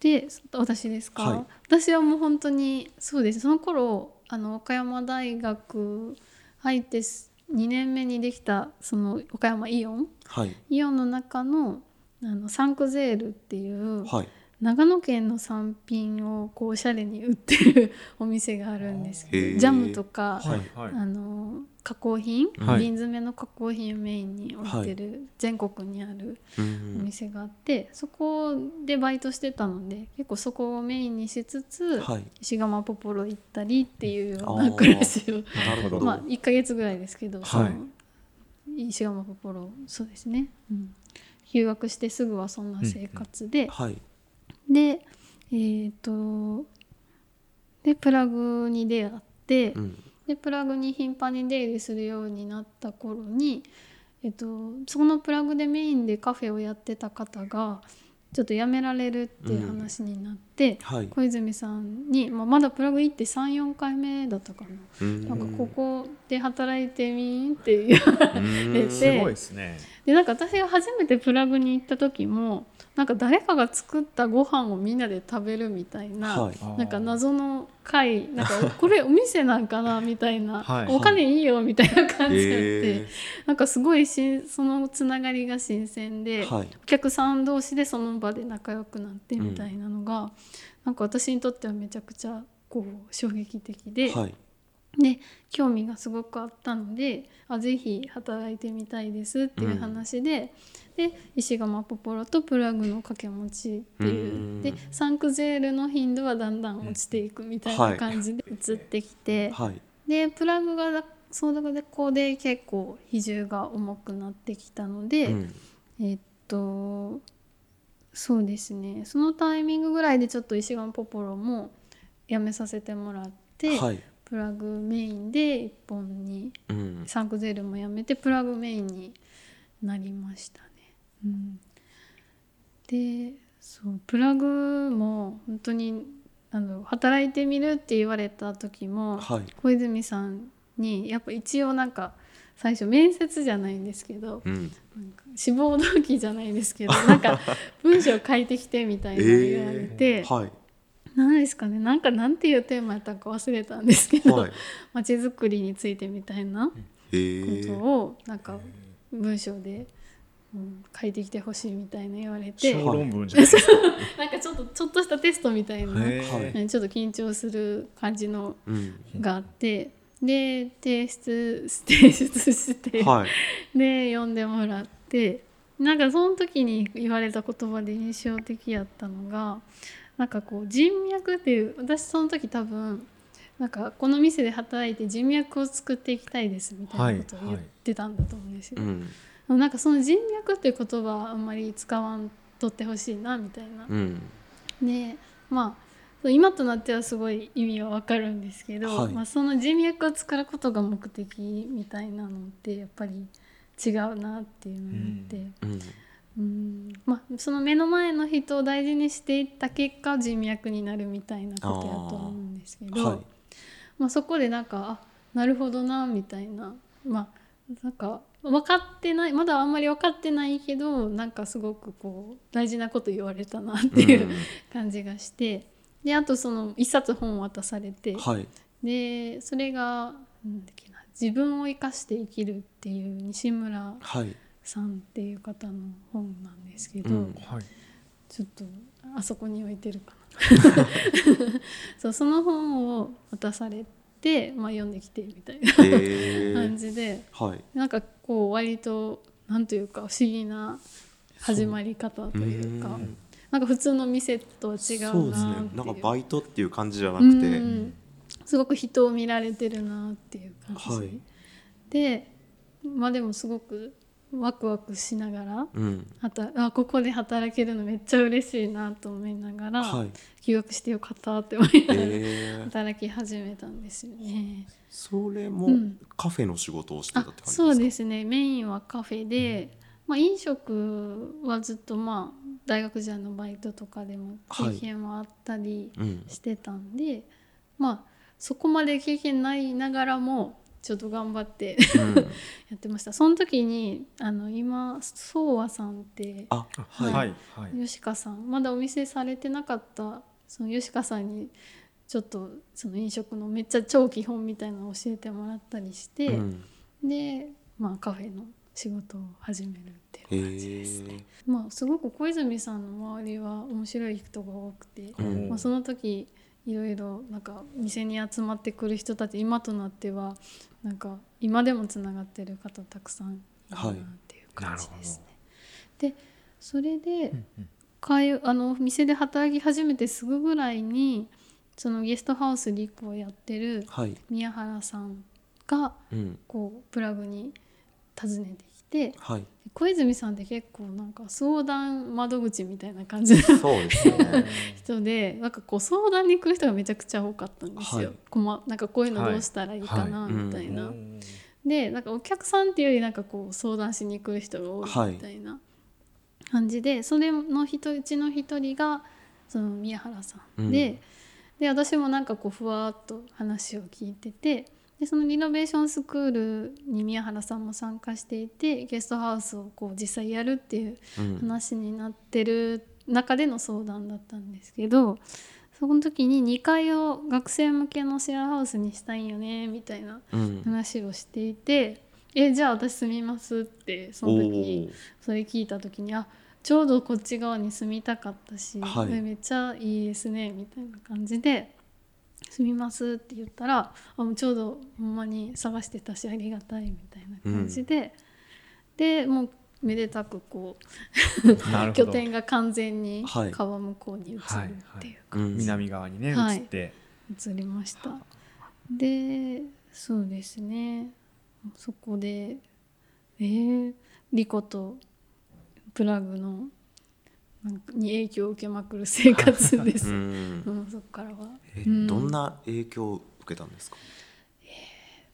で私ですか、はい。私はもう本当にそうです。その頃あの岡山大学入って2年目にできたその岡山イオン？はい。イオンの中のあのサンクゼールっていうはい長野県の産品をこうおしゃれに売ってるお店があるんですジャムとか、はい。はい。あの加工品、はい。瓶詰めの加工品をメインに置い。てる全国にあるうおん。店があって、そこでバイトしてたので結構そこをメインにしつつ、はい。石窯ポポロ行ったりっていうような暮らしをなるほど。まあ1ヶ月ぐらいですけど、はい。その石窯ポポロそうですね、うん、休学してすぐはそんな生活で、はいでえっ、とでプラグに出会って、うん。でプラグに頻繁に出入りするようになった頃に、えっと、そのプラグでメインでカフェをやってた方がちょっと辞められるっていう話になって、はい。小泉さんに、まあ、まだプラグ行って34回目だったかな。うん。なんかここで働いてみんっていう。うん。ですごいですねでなんか私が初めてプラグに行った時もなんか誰かが作ったご飯をみんなで食べるみたいな、はい。なんか謎の会 なんかこれお店なんかなみたいな、はい。お金いいよみたいな感じで、えなんかすごいしそのつながりが新鮮で、ーはい。お客さん同士でその場で仲良くなってみたいなのが、なんか私にとってはめちゃくちゃこう衝撃的で。はいで興味がすごくあったのであぜひ働いてみたいですっていう話で、で石窯ポポロとプラグの掛け持ちっていう、うん。でサンクゼールの頻度はだんだん落ちていくみたいな感じで移ってきて、はい。でプラグがそこうで結構比重が重くなってきたので、うん。えっとそうですね。そのタイミングぐらいでちょっと石窯ポポロもやめさせてもらって。はいプラグメインで1本にうん。サンクゼールもやめてプラグメインになりましたね。うん、でそうプラグも本当にあの働いてみるって言われた時も、はい。小泉さんにやっぱ一応なんか最初面接じゃないんですけどうん。なんか志望動機じゃないですけどなんか文章書いてきてみたいなの言われて、はい何ですかね。なんかなんていうテーマやったか忘れたんですけど、はい。まちづくりについてみたいなえことーをなんか文章で、うん、書いてきてほしいみたいな言われて。小論文じゃないですか。なんかちょっとちょっとしたテストみたいな、ちょっと緊張する感じのうん。があって。で提出 提出して、はい。で読んでもらって。なんかその時に言われた言葉で印象的やったのがなんかこう人脈っていう私その時多分なんかこの店で働いて人脈を作っていきたいですみたいなことを言ってたんだと思うんですよ。うん。なんかその人脈っていう言葉はあんまり使わんとってほしいなみたいな。うん。でまあ今となってはすごい意味はわかるんですけど、はい。まあ、その人脈を作ることが目的みたいなのってやっぱり違うなっていうのがあって、うんうん。まあ、その目の前の人を大事にしていった結果人脈になるみたいなことやと思うんですけどはい。まあ、そこでなんかあなるほどなみたいな。まあなんか分かってないまだあんまり分かってないけどなんかすごくこう大事なこと言われたなっていう、感じがして。であとその一冊本を渡されて、はい。でそれがなんだっけな自分を生かして生きるっていう西村はいさんっていう方の本なんですけど、うんはい。ちょっとあそこに置いてるかな。そうその本を渡されて、まあ、読んできてみたいなへ感えじではい。なんかこう割となんというか不思議な始まり方というかんなんか普通の店とは違うなそうですねなんかバイトっていう感じじゃなうくて。ん。すごく人を見られてるなっていう感じ、はい。でまあでもすごくワクワクしながらうん。はたあここで働けるのめっちゃ嬉しいなと思いながら、はい。休学してよかったって思いながら、へえ。働き始めたんですよね。それもうん。カフェの仕事をしてたっあて感じですか？そうですね。メインはカフェで、まあ、飲食はずっとまあ大学時代のバイトとかでも経験はあったりうんしてたんで、まあそこまで経験ないながらもちょっと頑張ってうん。やってました。その時にあの今宗和さんってあはい。はいはい。吉川さん。まだお店されてなかったその吉川さんにちょっとその飲食のめっちゃ超基本みたいなのを教えてもらったりして、うん。で、まあ、カフェの仕事を始めるっていう感じですね。へまあ、すごく小泉さんの周りは面白い人が多くて、うん。まあ、その時いろいろなんか店に集まってくる人たち今となってはなんか今でもつながってる方たくさんいるなっていう感じですね。でそれで、かいあの店で働き始めてすぐぐらいにそのゲストハウスリコをやってるはい。宮原さんがうん。こうプラグに訪ねてはい。小泉さんって結構なんか相談窓口みたいな感じのそうですね。人でなんかこう相談に来る人がめちゃくちゃ多かったんですよ。はい。こまなんかこういうのどうしたらいいかなはい。みたいな。うんでなんかお客さんっていうよりなんかこう相談しに来る人が多いみたいな感じで、それの人うちの一人がその宮原さんで,、うん。で私もなんかこうふわっと話を聞いててでそのリノベーションスクールに宮原さんも参加していてゲストハウスをこう実際やるっていううん。話になってる中での相談だったんですけどその時に2階を学生向けのシェアハウスにしたいんよねみたいなうん。話をしていて「えじゃあ私住みます」ってそのお時それ聞いた時に「あちょうどこっち側に住みたかったし、はい。めっちゃいいですね」みたいな感じで「住みます」って言ったら「あもうちょうどほんまに探してたしありがたい」みたいな感じで、でもうめでたくこう拠点が完全にはい。川向こうに移るっていうか、うん。南側にねはい。移って。移りました。でそうですね。そこでえー、リコとプラグのに影響を受けまくる生活です、ううん。ん、そこからは。えうん。どんな影響を受けたんですか？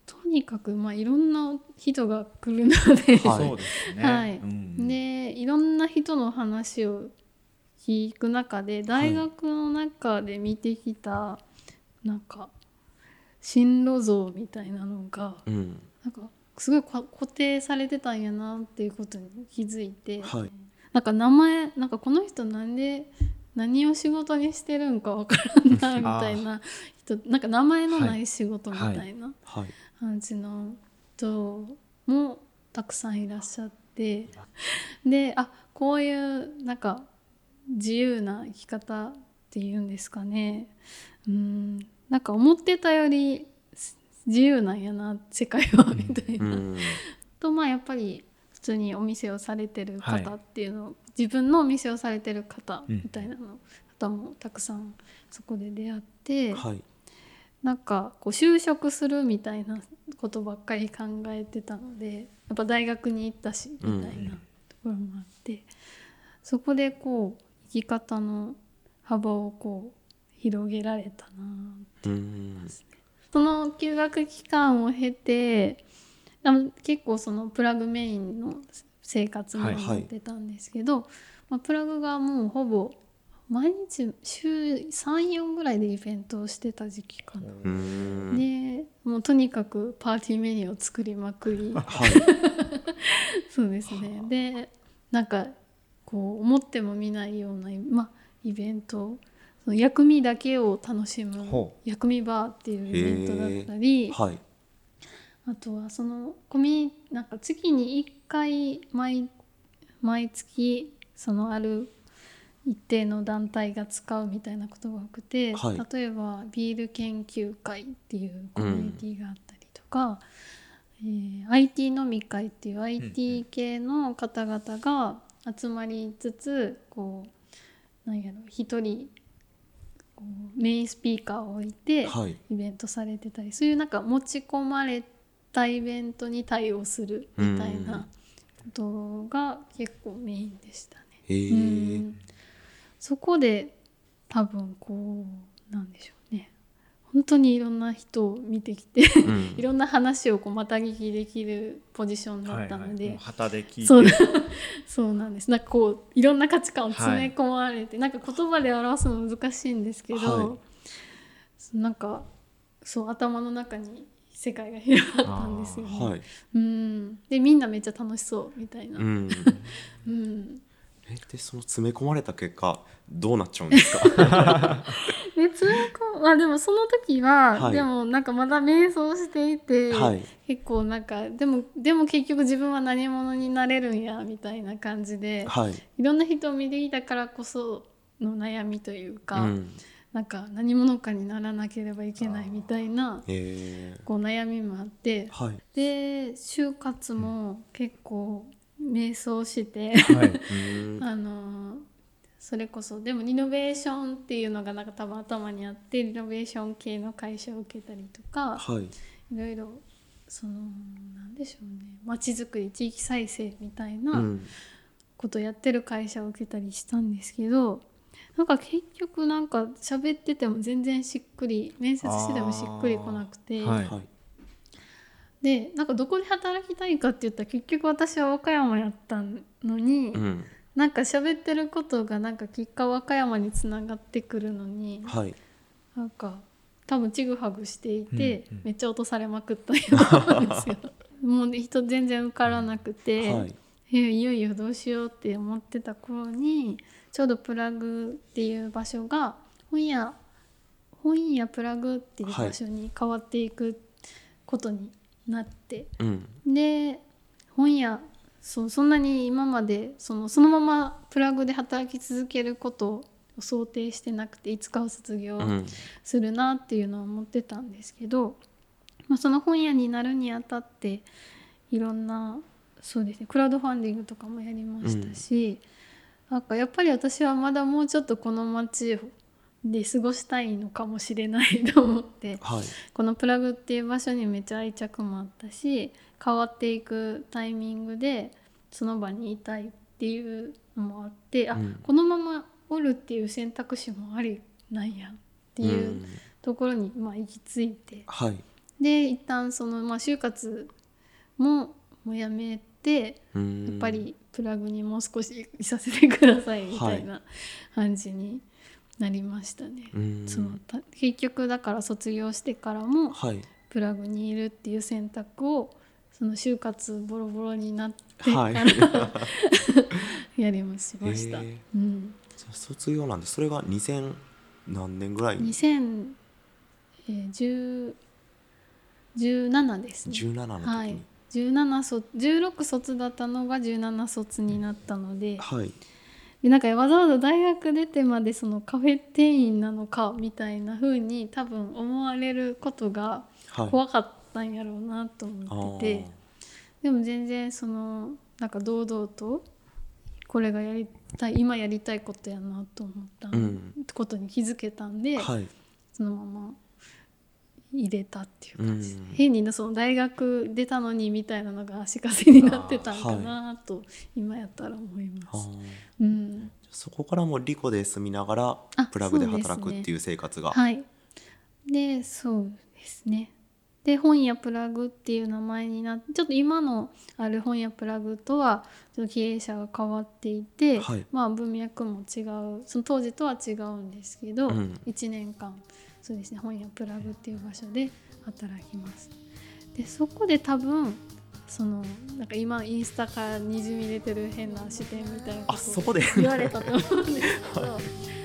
とにかくまあいろんな人が来るので、はい。そうですね。はい。うん。でいろんな人の話を聞く中で大学の中で見てきた、なんか進路像みたいなのがうん。なんかすごいこ固定されてたんやなっていうことに気づいて、はいなんか名前なんかこの人なんで何を仕事にしてるんかわからんなみたいな人なんか名前のない仕事みたいなはい。感じの人もたくさんいらっしゃって。であこういうなんか自由な生き方っていうんですかね。うん。なんか思ってたより自由なんやな世界はみたいな。うん。とまあやっぱり普通にお店をされてる方はい。っていうのを、自分のお店をされてる方うん。みたいなの、方もたくさんそこで出会って、はい。なんかこう就職するみたいなことばっかり考えてたのでやっぱ大学に行ったしみたいなところもあって、そこでこう生き方の幅をこう広げられたなうん。その休学期間を経て結構そのプラグメインの生活もはいはい。やってたんですけど、まあ、プラグがもうほぼ毎日週34ぐらいでイベントをしてた時期かな。うん。でもうとにかくパーティーメニューを作りまくり。はい。そうですね。でなんかこう思っても見ないような、まあ、イベント。その薬味だけを楽しむほ薬味バーっていうイベントだったりはいあとはそのコミュなんか月に1回毎毎月そのある一定の団体が使うみたいなことが多くて、はい。例えばビール研究会っていうコミュニティがあったりとか、えー IT 飲み会っていう IT 系の方々が集まりつつこうなんやろ一人こうメインスピーカーを置いてはい。イベントされてたりそういうなんか持ち込まれたイベントに対応するみたいなことが結構メインでしたね。うん。そこで多分こうなんでしょうね。本当にいろんな人を見てきてうん。いろんな話をこうまた聞きできるポジションだったので、もう旗で聞いて。そう。そうなんです。なんかこういろんな価値観を詰め込まれて、なんか言葉で表すの難しいんですけど、はなんかそう頭の中に世界が広がったんですよね。はい。うん、でみんなめっちゃ楽しそうみたいな。うん。うん。えでその詰め込まれた結果どうなっちゃうんですか？で詰め込むあでもその時は、はい。でもなんかまだ瞑想していて、はい。結構なんかでもでも結局自分は何者になれるんやみたいな感じで、はい。いろんな人を見てきたからこその悩みというか、うんなんか何者かにならなければいけないみたいなえー。こう悩みもあってはい。で就活も結構瞑想して、はい。うん。あのそれこそでもリノベーションっていうのがなんか多分頭にあってリノベーション系の会社を受けたりとかはい。いろいろそのなんでしょうね。街づくり地域再生みたいうなん。ことやってる会社を受けたりしたんですけどなんか結局なんか喋ってても全然しっくり面接しててもしっくりこなくて、はい。はい。でなんかどこで働きたいかって言ったら結局私は和歌山やったのに、うん。なんか喋ってることがなんか結果和歌山につながってくるのにはい。なんか多分ちぐはぐしていて、うんうん。めっちゃ落とされまくったようなんですよ。もう人全然受からなくて、はい。えいよいよどうしようって思ってた頃にちょうどプラグっていう場所が本屋本屋プラグっていう場所に変わっていくことになって、うん。で本屋そうそんなに今までそのそのままプラグで働き続けることを想定してなくていつかは卒業うんするなっていうのは思ってたんですけど、まあ、その本屋になるにあたっていろんなそうですねクラウドファンディングとかもやりましたし、なんかやっぱり私はまだもうちょっとこの街で過ごしたいのかもしれないと思ってはい。このプラグっていう場所にめっちゃ愛着もあったし変わっていくタイミングでその場にいたいっていうのもあってあ、うん。このままおるっていう選択肢もありなんやっていううん。ところにまあ行き着いて。はい。で一旦そのまあ就活ももうやめてうん。やっぱりプラグにもう少しいさせてくださいみたいな感じになりましたね。うん。そのた結局だから卒業してからもはい。プラグにいるっていう選択をその就活ボロボロになってかはい。ら、やりましました。へー。うん、卒業なんでそれが2000何年ぐらい？に2017ですね。17の時に。はい17卒16卒だったのが17卒になったのではい。でなんかわざわざ大学出てまでそのカフェ店員なのかみたいな風に多分思われることがはい。怖かったんやろうなと思ってて、でも全然そのなんか堂々とこれがやりたい今やりたいことやなと思ったうん。ことに気づけたんで、はい。そのまま入れたっていう感じ。うん。変にその大学出たのにみたいなのが足かせになってたんかなと今やったら思います。あー。うん、そこからもうリコで住みながらあプラグで働くっていう生活が、はい。でそうですね。で本屋プラグっていう名前になってちょっと今のある本屋プラグとはちょっと経営者が変わっていて、はい。まあ文脈も違う。その当時とは違うんですけど、うん。1年間そうですね。本屋プラグっていう場所で働きます。でそこで多分そのなんか今インスタからにじみ出てる変な視点みたいなことをあそこで？言われたと思うんですけど